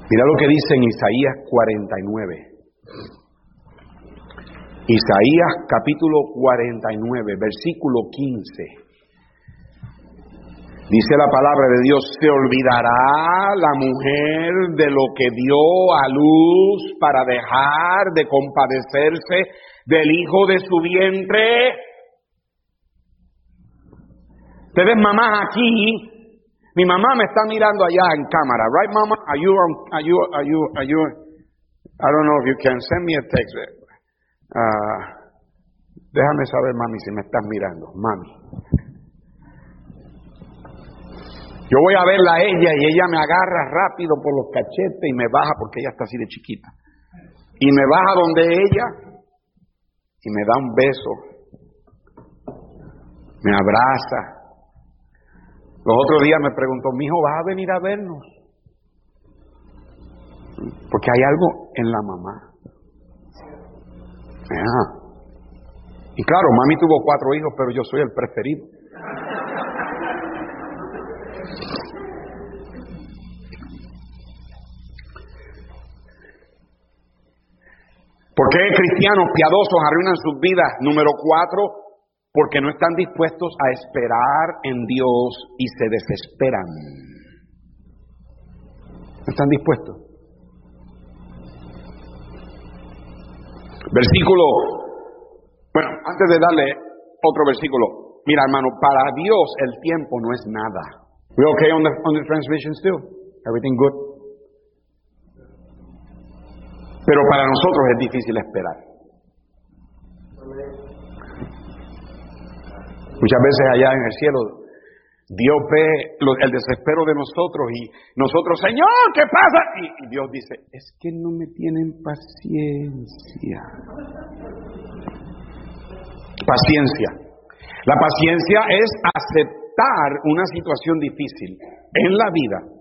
Mira lo que dice en Isaías 49. Isaías capítulo 49, versículo 15. Dice la palabra de Dios, se olvidará la mujer de lo que dio a luz para dejar de compadecerse del hijo de su vientre. Ustedes mamás aquí, mi mamá me está mirando allá en cámara, right mama? Are you, are you, are you, are you, I don't know if you can send me a text. Uh, déjame saber, mami, si me estás mirando, mami. Yo voy a verla a ella y ella me agarra rápido por los cachetes y me baja porque ella está así de chiquita. Y me baja donde ella y me da un beso. Me abraza. Los otros días me preguntó, mi hijo, ¿vas a venir a vernos? Porque hay algo en la mamá. Y claro, mami tuvo cuatro hijos, pero yo soy el preferido. ¿Por qué cristianos piadosos arruinan sus vidas? Número cuatro, porque no están dispuestos a esperar en Dios y se desesperan. Están dispuestos. Versículo, bueno, antes de darle otro versículo, mira hermano, para Dios el tiempo no es nada. We okay on the, on the transmission still? Everything good? Pero para nosotros es difícil esperar. Muchas veces allá en el cielo Dios ve el desespero de nosotros y nosotros, Señor, ¿qué pasa? Y, Dios dice, es que no me tienen paciencia. Paciencia. La paciencia es aceptar una situación difícil en la vida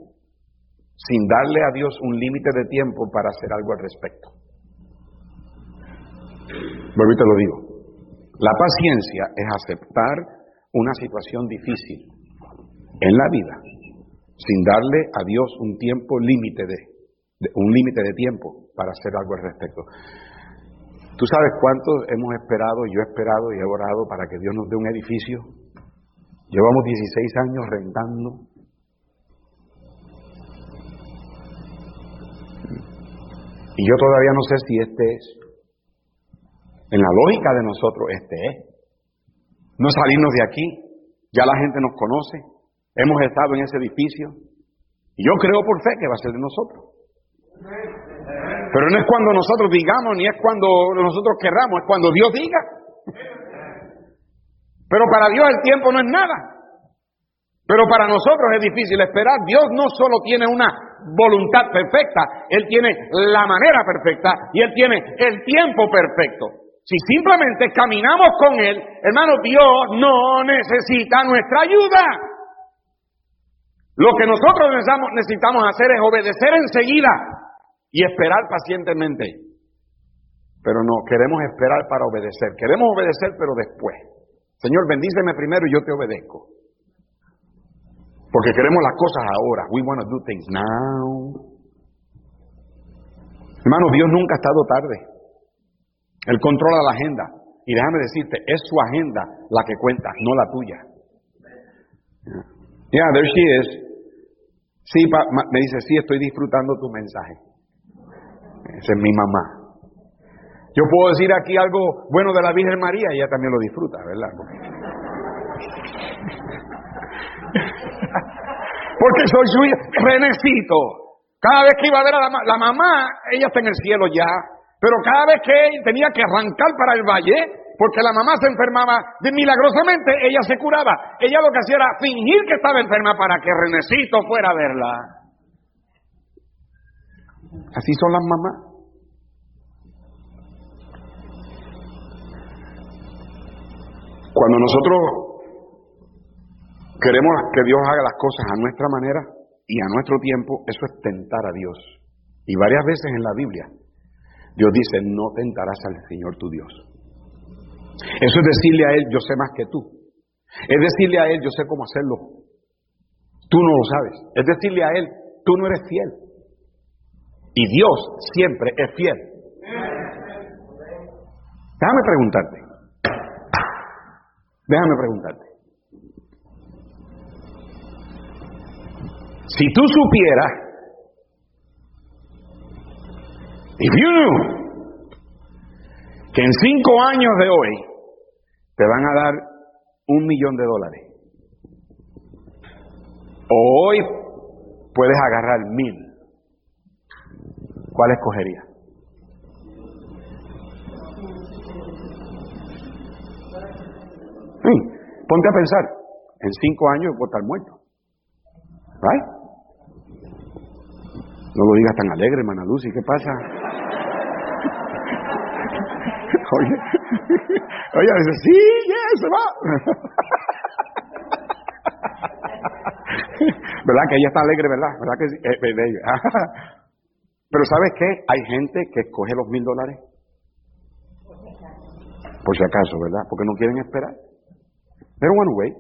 sin darle a Dios un límite de tiempo para hacer algo al respecto. Vuelvo te lo digo. La paciencia es aceptar una situación difícil en la vida sin darle a Dios un tiempo límite de, un límite de tiempo para hacer algo al respecto. ¿Tú sabes cuántos hemos esperado, yo he esperado y he orado para que Dios nos dé un edificio? Llevamos 16 años rentando Y yo todavía no sé si este es. En la lógica de nosotros, este es. No salirnos de aquí. Ya la gente nos conoce. Hemos estado en ese edificio. Y yo creo por fe que va a ser de nosotros. Pero no es cuando nosotros digamos, ni es cuando nosotros querramos, es cuando Dios diga. Pero para Dios el tiempo no es nada. Pero para nosotros es difícil esperar. Dios no solo tiene una voluntad perfecta, Él tiene la manera perfecta y Él tiene el tiempo perfecto. Si simplemente caminamos con Él, hermano, Dios no necesita nuestra ayuda. Lo que nosotros necesitamos, hacer es obedecer enseguida y esperar pacientemente. Pero no, queremos esperar para obedecer. Queremos obedecer, pero después. Señor, bendíceme primero y yo te obedezco. Porque queremos las cosas ahora. We want to do things now. Hermano, Dios nunca ha estado tarde. Él controla la agenda. Y déjame decirte, es su agenda la que cuenta, no la tuya. Yeah, there she is. Sí, me dice, sí, estoy disfrutando tu mensaje. Esa es mi mamá. Yo puedo decir aquí algo bueno de la Virgen María y ella también lo disfruta, ¿verdad? Porque soy su hijo. Renecito. Cada vez que iba a ver a la, la mamá, ella está en el cielo ya. Pero cada vez que él tenía que arrancar para el valle, porque la mamá se enfermaba, milagrosamente ella se curaba. Ella lo que hacía era fingir que estaba enferma para que Renecito fuera a verla. Así son las mamás. Cuando nosotros queremos que Dios haga las cosas a nuestra manera y a nuestro tiempo, eso es tentar a Dios. Y varias veces en la Biblia, Dios dice, no tentarás al Señor tu Dios. Eso es decirle a Él, yo sé más que tú. Es decirle a Él, yo sé cómo hacerlo. Tú no lo sabes. Es decirle a Él, tú no eres fiel. Y Dios siempre es fiel. Déjame preguntarte. Déjame preguntarte. Si tú supieras, if you knew, que en cinco años de hoy te van a dar un millón de dólares, o hoy puedes agarrar mil, ¿cuál escogerías? ponte a pensar, en cinco años voy a estar muerto. ¿Right? No lo digas tan alegre, hermana Lucy, ¿qué pasa? oye, oye, dice, sí, yeah, se va. ¿Verdad que ella está alegre, verdad? ¿Verdad que sí? Eh, Pero ¿sabes qué? Hay gente que escoge los mil dólares. Por si acaso, ¿verdad? Porque no quieren esperar. Pero bueno, güey,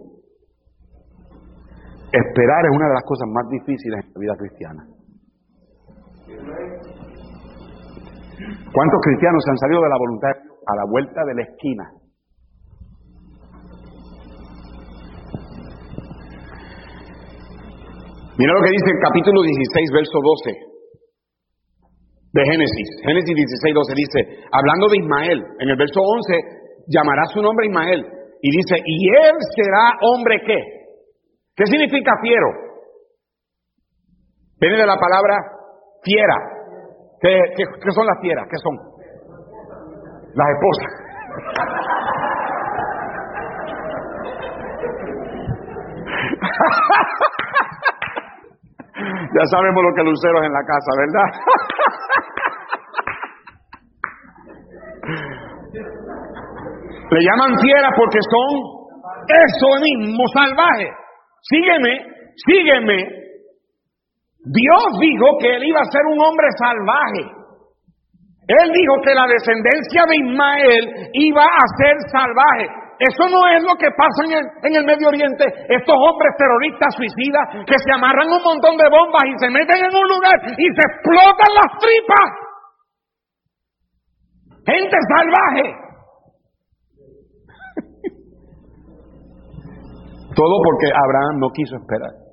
esperar es una de las cosas más difíciles en la vida cristiana. ¿Cuántos cristianos han salido de la voluntad a la vuelta de la esquina? Mira lo que dice el capítulo 16, verso 12 de Génesis. Génesis 16, 12 dice, hablando de Ismael, en el verso 11, llamará su nombre Ismael, y dice, y él será hombre qué? ¿Qué significa fiero? Viene de la palabra fiera. ¿Qué, qué son las fieras? ¿Qué son? Las esposas. [laughs] ya sabemos lo que luceros en la casa, ¿verdad? [laughs] Le llaman fieras porque son eso mismo, salvaje. Sígueme, sígueme. Dios dijo que él iba a ser un hombre salvaje. Él dijo que la descendencia de Ismael iba a ser salvaje. Eso no es lo que pasa en el, en el, Medio Oriente. Estos hombres terroristas suicidas que se amarran un montón de bombas y se meten en un lugar y se explotan las tripas. Gente salvaje. Todo porque Abraham no quiso esperar.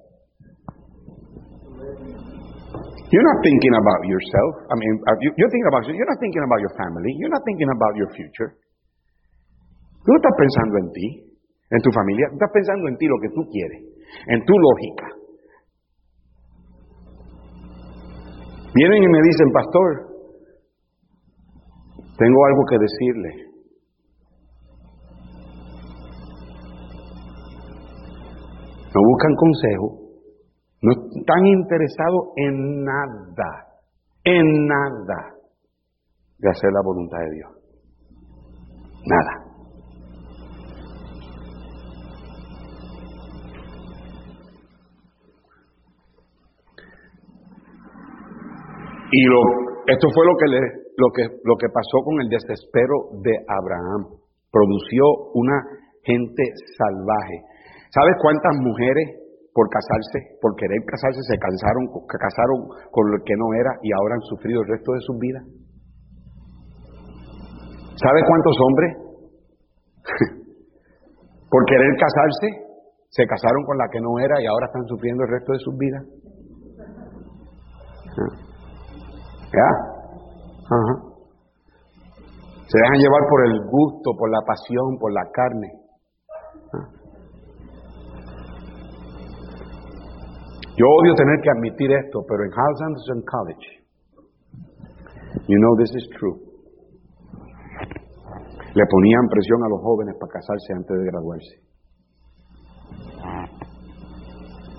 You're not thinking about yourself. I mean, uh, you're thinking about you're not thinking about your family. You're not thinking about your future. Tú no estás pensando en ti, en tu familia. Tú estás pensando en ti lo que tú quieres, en tu lógica. Vienen y me dicen, pastor, tengo algo que decirle. no buscan consejo, no están interesados en nada, en nada de hacer la voluntad de Dios. Nada. Y lo, esto fue lo que, le, lo, que, lo que pasó con el desespero de Abraham. Produció una gente salvaje. ¿Sabes cuántas mujeres por casarse, por querer casarse, se cansaron, casaron con lo que no era y ahora han sufrido el resto de sus vidas? ¿Sabes cuántos hombres [laughs] por querer casarse se casaron con la que no era y ahora están sufriendo el resto de sus vidas? ¿Ya? Se dejan llevar por el gusto, por la pasión, por la carne. Yo odio tener que admitir esto, pero en Howard Anderson College, you know this is true. Le ponían presión a los jóvenes para casarse antes de graduarse.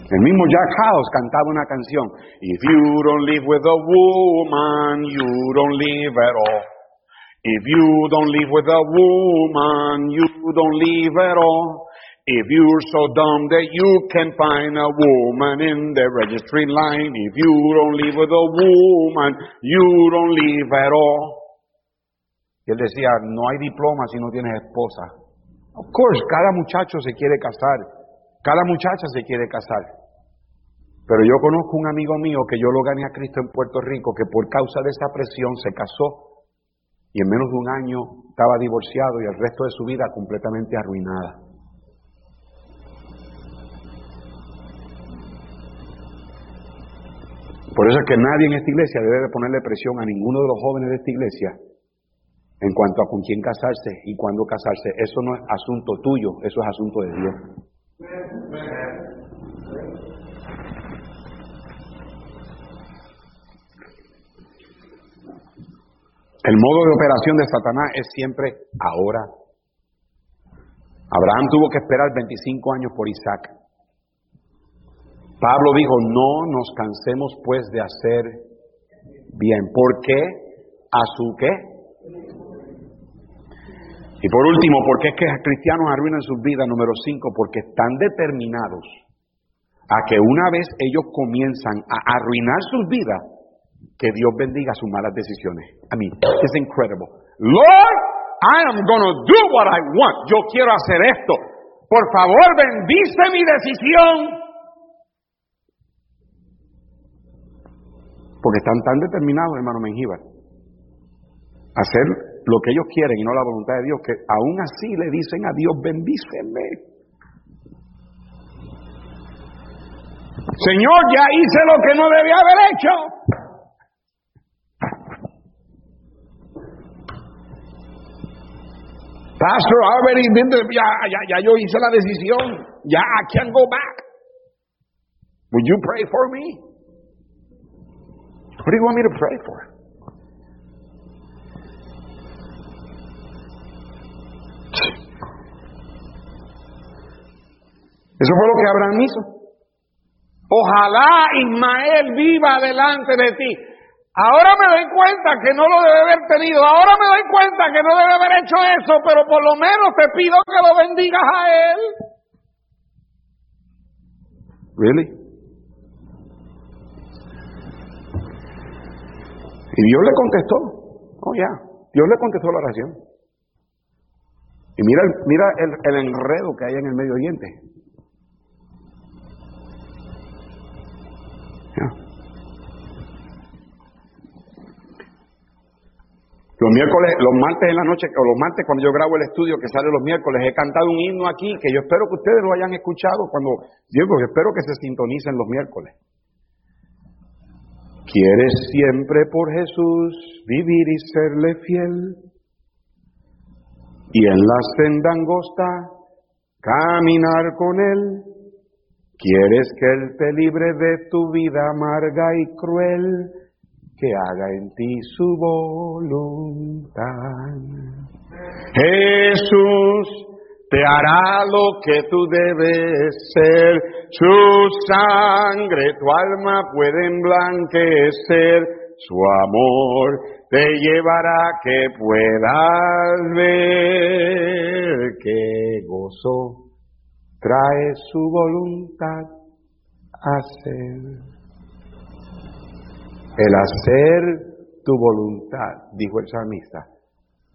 El mismo Jack House cantaba una canción. If you don't live with a woman, you don't live at all. If you don't live with a woman, you don't live at all. If you're so dumb that you can find a woman in the registry line, if you don't live with a woman, you don't live at all. Y él decía, no hay diploma si no tienes esposa. Of course, cada muchacho se quiere casar. Cada muchacha se quiere casar. Pero yo conozco un amigo mío que yo lo gané a Cristo en Puerto Rico, que por causa de esa presión se casó y en menos de un año estaba divorciado y el resto de su vida completamente arruinada. Por eso es que nadie en esta iglesia debe ponerle presión a ninguno de los jóvenes de esta iglesia en cuanto a con quién casarse y cuándo casarse. Eso no es asunto tuyo, eso es asunto de Dios. El modo de operación de Satanás es siempre ahora. Abraham tuvo que esperar 25 años por Isaac. Pablo dijo, no nos cansemos pues de hacer bien. ¿Por qué? ¿A su qué? Y por último, ¿por qué es que cristianos arruinan sus vidas? Número cinco, porque están determinados a que una vez ellos comienzan a arruinar sus vidas, que Dios bendiga sus malas decisiones. I mean, it's incredible. Lord, I am going to do what I want. Yo quiero hacer esto. Por favor, bendice mi decisión. Porque están tan determinados, hermano Mengíbar, a hacer lo que ellos quieren y no la voluntad de Dios, que aún así le dicen a Dios, bendíceme. Señor, ya hice lo que no debía haber hecho. Pastor, already ya, ya, ya yo hice la decisión. Ya, I can't go back. Would you pray for me? What do you want me to pray for? Eso fue lo que Abraham hizo. Ojalá Ismael viva delante de ti. Ahora me doy cuenta que no lo debe haber tenido. Ahora me doy cuenta que no debe haber hecho eso, pero por lo menos te pido que lo bendigas a él. Really? Y Dios le contestó. Oh, ya. Dios le contestó la oración. Y mira, mira el, el enredo que hay en el Medio Oriente. Los miércoles, los martes en la noche, o los martes cuando yo grabo el estudio que sale los miércoles, he cantado un himno aquí que yo espero que ustedes lo hayan escuchado cuando, digo, espero que se sintonicen los miércoles. ¿Quieres siempre por Jesús vivir y serle fiel? Y en la senda angosta caminar con Él. ¿Quieres que Él te libre de tu vida amarga y cruel? que haga en ti su voluntad. Jesús te hará lo que tú debes ser, su sangre tu alma puede emblanquecer, su amor te llevará que puedas ver que gozo trae su voluntad a ser. El hacer tu voluntad, dijo el salmista,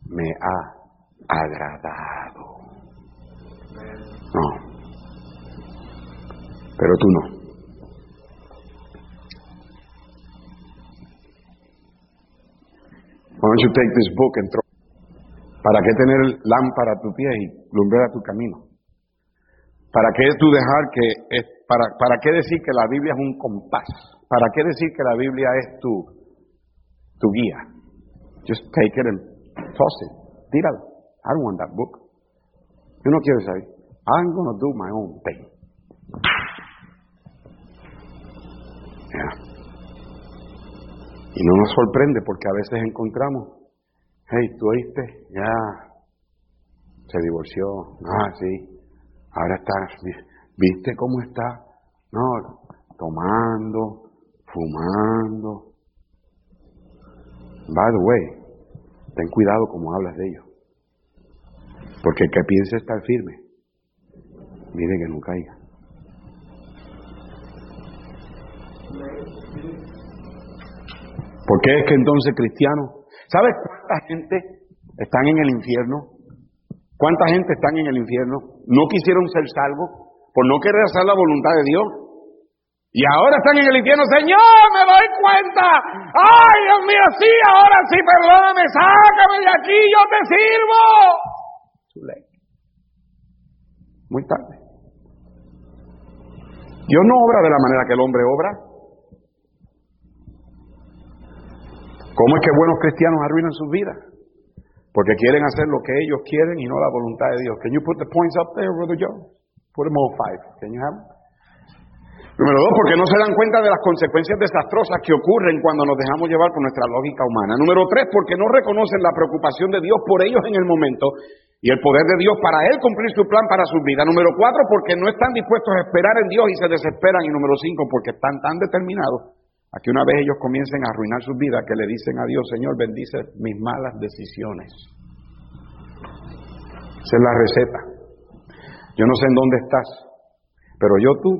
me ha agradado. No. Pero tú no. Why don't you take this book and throw ¿Para qué tener lámpara a tu pie y lumbrera tu camino? ¿Para qué tú dejar que, para, para qué decir que la Biblia es un compás? ¿Para qué decir que la Biblia es tu, tu guía? Just take it and toss it. Tíralo. I don't want that book. You no what you say? I'm going do my own thing. Yeah. Y no nos sorprende porque a veces encontramos, hey, ¿tú oíste? Ya, se divorció, ah, sí, ahora está, ¿viste cómo está? No, tomando, fumando. By the way, ten cuidado como hablas de ellos. Porque el que piense estar firme, mire que no caiga. ¿Por qué es que entonces cristianos, ¿sabes cuánta gente están en el infierno? ¿Cuánta gente están en el infierno? No quisieron ser salvos por no querer hacer la voluntad de Dios. Y ahora están en el infierno, Señor, me doy cuenta. Ay, Dios mío, sí, ahora sí, perdóname, sácame de aquí, yo te sirvo. Muy tarde. Dios no obra de la manera que el hombre obra. ¿Cómo es que buenos cristianos arruinan sus vidas? Porque quieren hacer lo que ellos quieren y no la voluntad de Dios. Can you put the points up there, Brother Joe? Put them all five. Can you have them? Número dos, porque no se dan cuenta de las consecuencias desastrosas que ocurren cuando nos dejamos llevar por nuestra lógica humana. Número tres, porque no reconocen la preocupación de Dios por ellos en el momento y el poder de Dios para Él cumplir su plan para su vida. Número cuatro, porque no están dispuestos a esperar en Dios y se desesperan. Y número cinco, porque están tan determinados a que una vez ellos comiencen a arruinar sus vidas, que le dicen a Dios, Señor, bendice mis malas decisiones. Esa es la receta. Yo no sé en dónde estás, pero yo tú,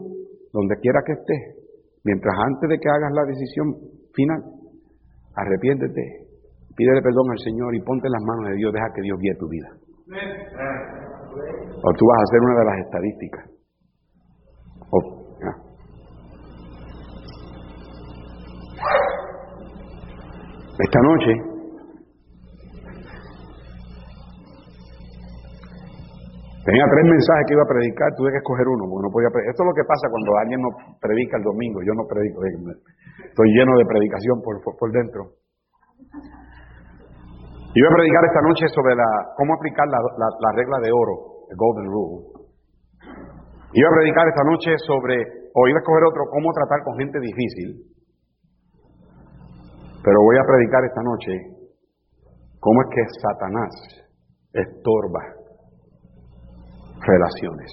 donde quiera que estés, mientras antes de que hagas la decisión final, arrepiéntete, pídele perdón al Señor y ponte en las manos de Dios, deja que Dios guíe tu vida. O tú vas a ser una de las estadísticas. Esta noche tenía tres mensajes que iba a predicar, tuve que escoger uno, porque no podía Esto es lo que pasa cuando alguien no predica el domingo, yo no predico, estoy lleno de predicación por, por dentro. Yo voy a predicar esta noche sobre la, cómo aplicar la, la, regla de oro, el Golden Rule. Y voy a predicar esta noche sobre, o iba a escoger otro, cómo tratar con gente difícil. Pero voy a predicar esta noche cómo es que Satanás estorba relaciones.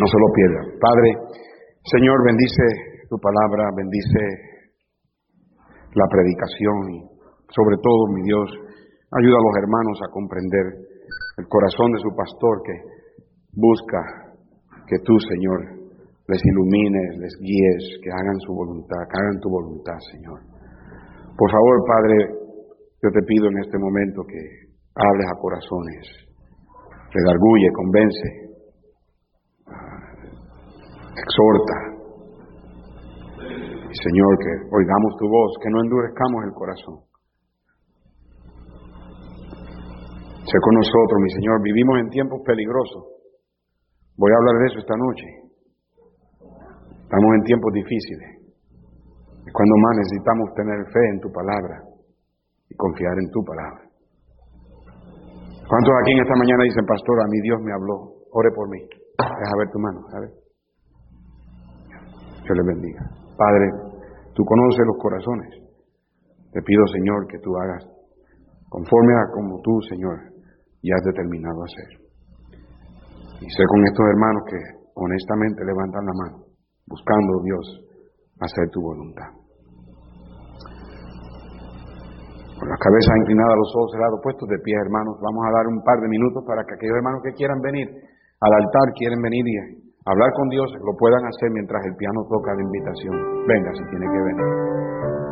No se lo pierdan. Padre, Señor, bendice tu palabra, bendice la predicación y sobre todo, mi Dios, ayuda a los hermanos a comprender el corazón de su pastor que busca que tú, Señor, les ilumines, les guíes, que hagan su voluntad, que hagan tu voluntad, Señor. Por favor, Padre, yo te pido en este momento que hables a corazones, redarguye, convence, exhorta, Señor, que oigamos tu voz, que no endurezcamos el corazón. Sé con nosotros, mi Señor, vivimos en tiempos peligrosos. Voy a hablar de eso esta noche. Estamos en tiempos difíciles. Es cuando más necesitamos tener fe en tu palabra y confiar en tu palabra. ¿Cuántos aquí en esta mañana dicen, pastor, a mi Dios me habló, ore por mí? Deja ver tu mano, ver. Dios le bendiga. Padre, tú conoces los corazones. Te pido, Señor, que tú hagas conforme a como tú, Señor, ya has determinado hacer. Y sé con estos hermanos que honestamente levantan la mano, buscando, Dios, hacer tu voluntad. Con las cabezas inclinadas, los ojos cerrados, puestos de pie, hermanos, vamos a dar un par de minutos para que aquellos hermanos que quieran venir al altar, quieren venir y hablar con Dios lo puedan hacer mientras el piano toca la invitación. Venga, si tiene que venir.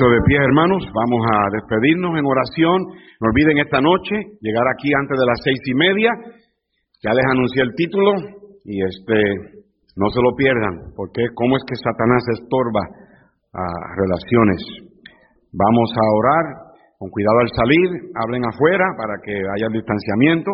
De pie, hermanos, vamos a despedirnos en oración. No olviden esta noche llegar aquí antes de las seis y media. Ya les anuncié el título y este no se lo pierdan, porque cómo es que Satanás estorba a relaciones. Vamos a orar con cuidado al salir, hablen afuera para que haya distanciamiento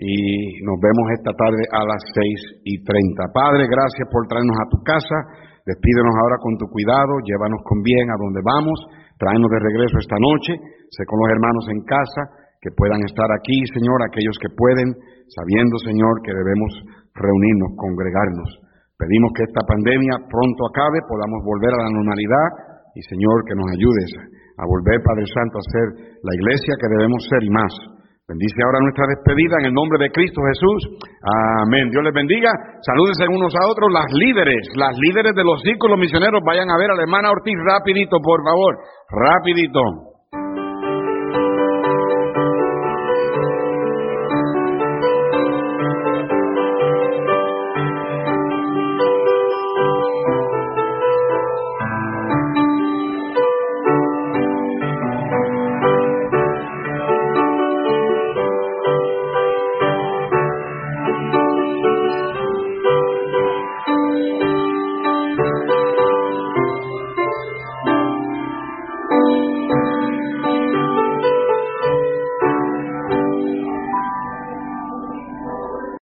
y nos vemos esta tarde a las seis y treinta. Padre, gracias por traernos a tu casa. Despídenos ahora con tu cuidado, llévanos con bien a donde vamos, tráenos de regreso esta noche, sé con los hermanos en casa, que puedan estar aquí, Señor, aquellos que pueden, sabiendo, Señor, que debemos reunirnos, congregarnos. Pedimos que esta pandemia pronto acabe, podamos volver a la normalidad y, Señor, que nos ayudes a volver, Padre Santo, a ser la iglesia que debemos ser y más. Bendice ahora nuestra despedida en el nombre de Cristo Jesús. Amén. Dios les bendiga. Salúdense unos a otros. Las líderes, las líderes de los círculos misioneros, vayan a ver a la hermana Ortiz rapidito, por favor. Rapidito.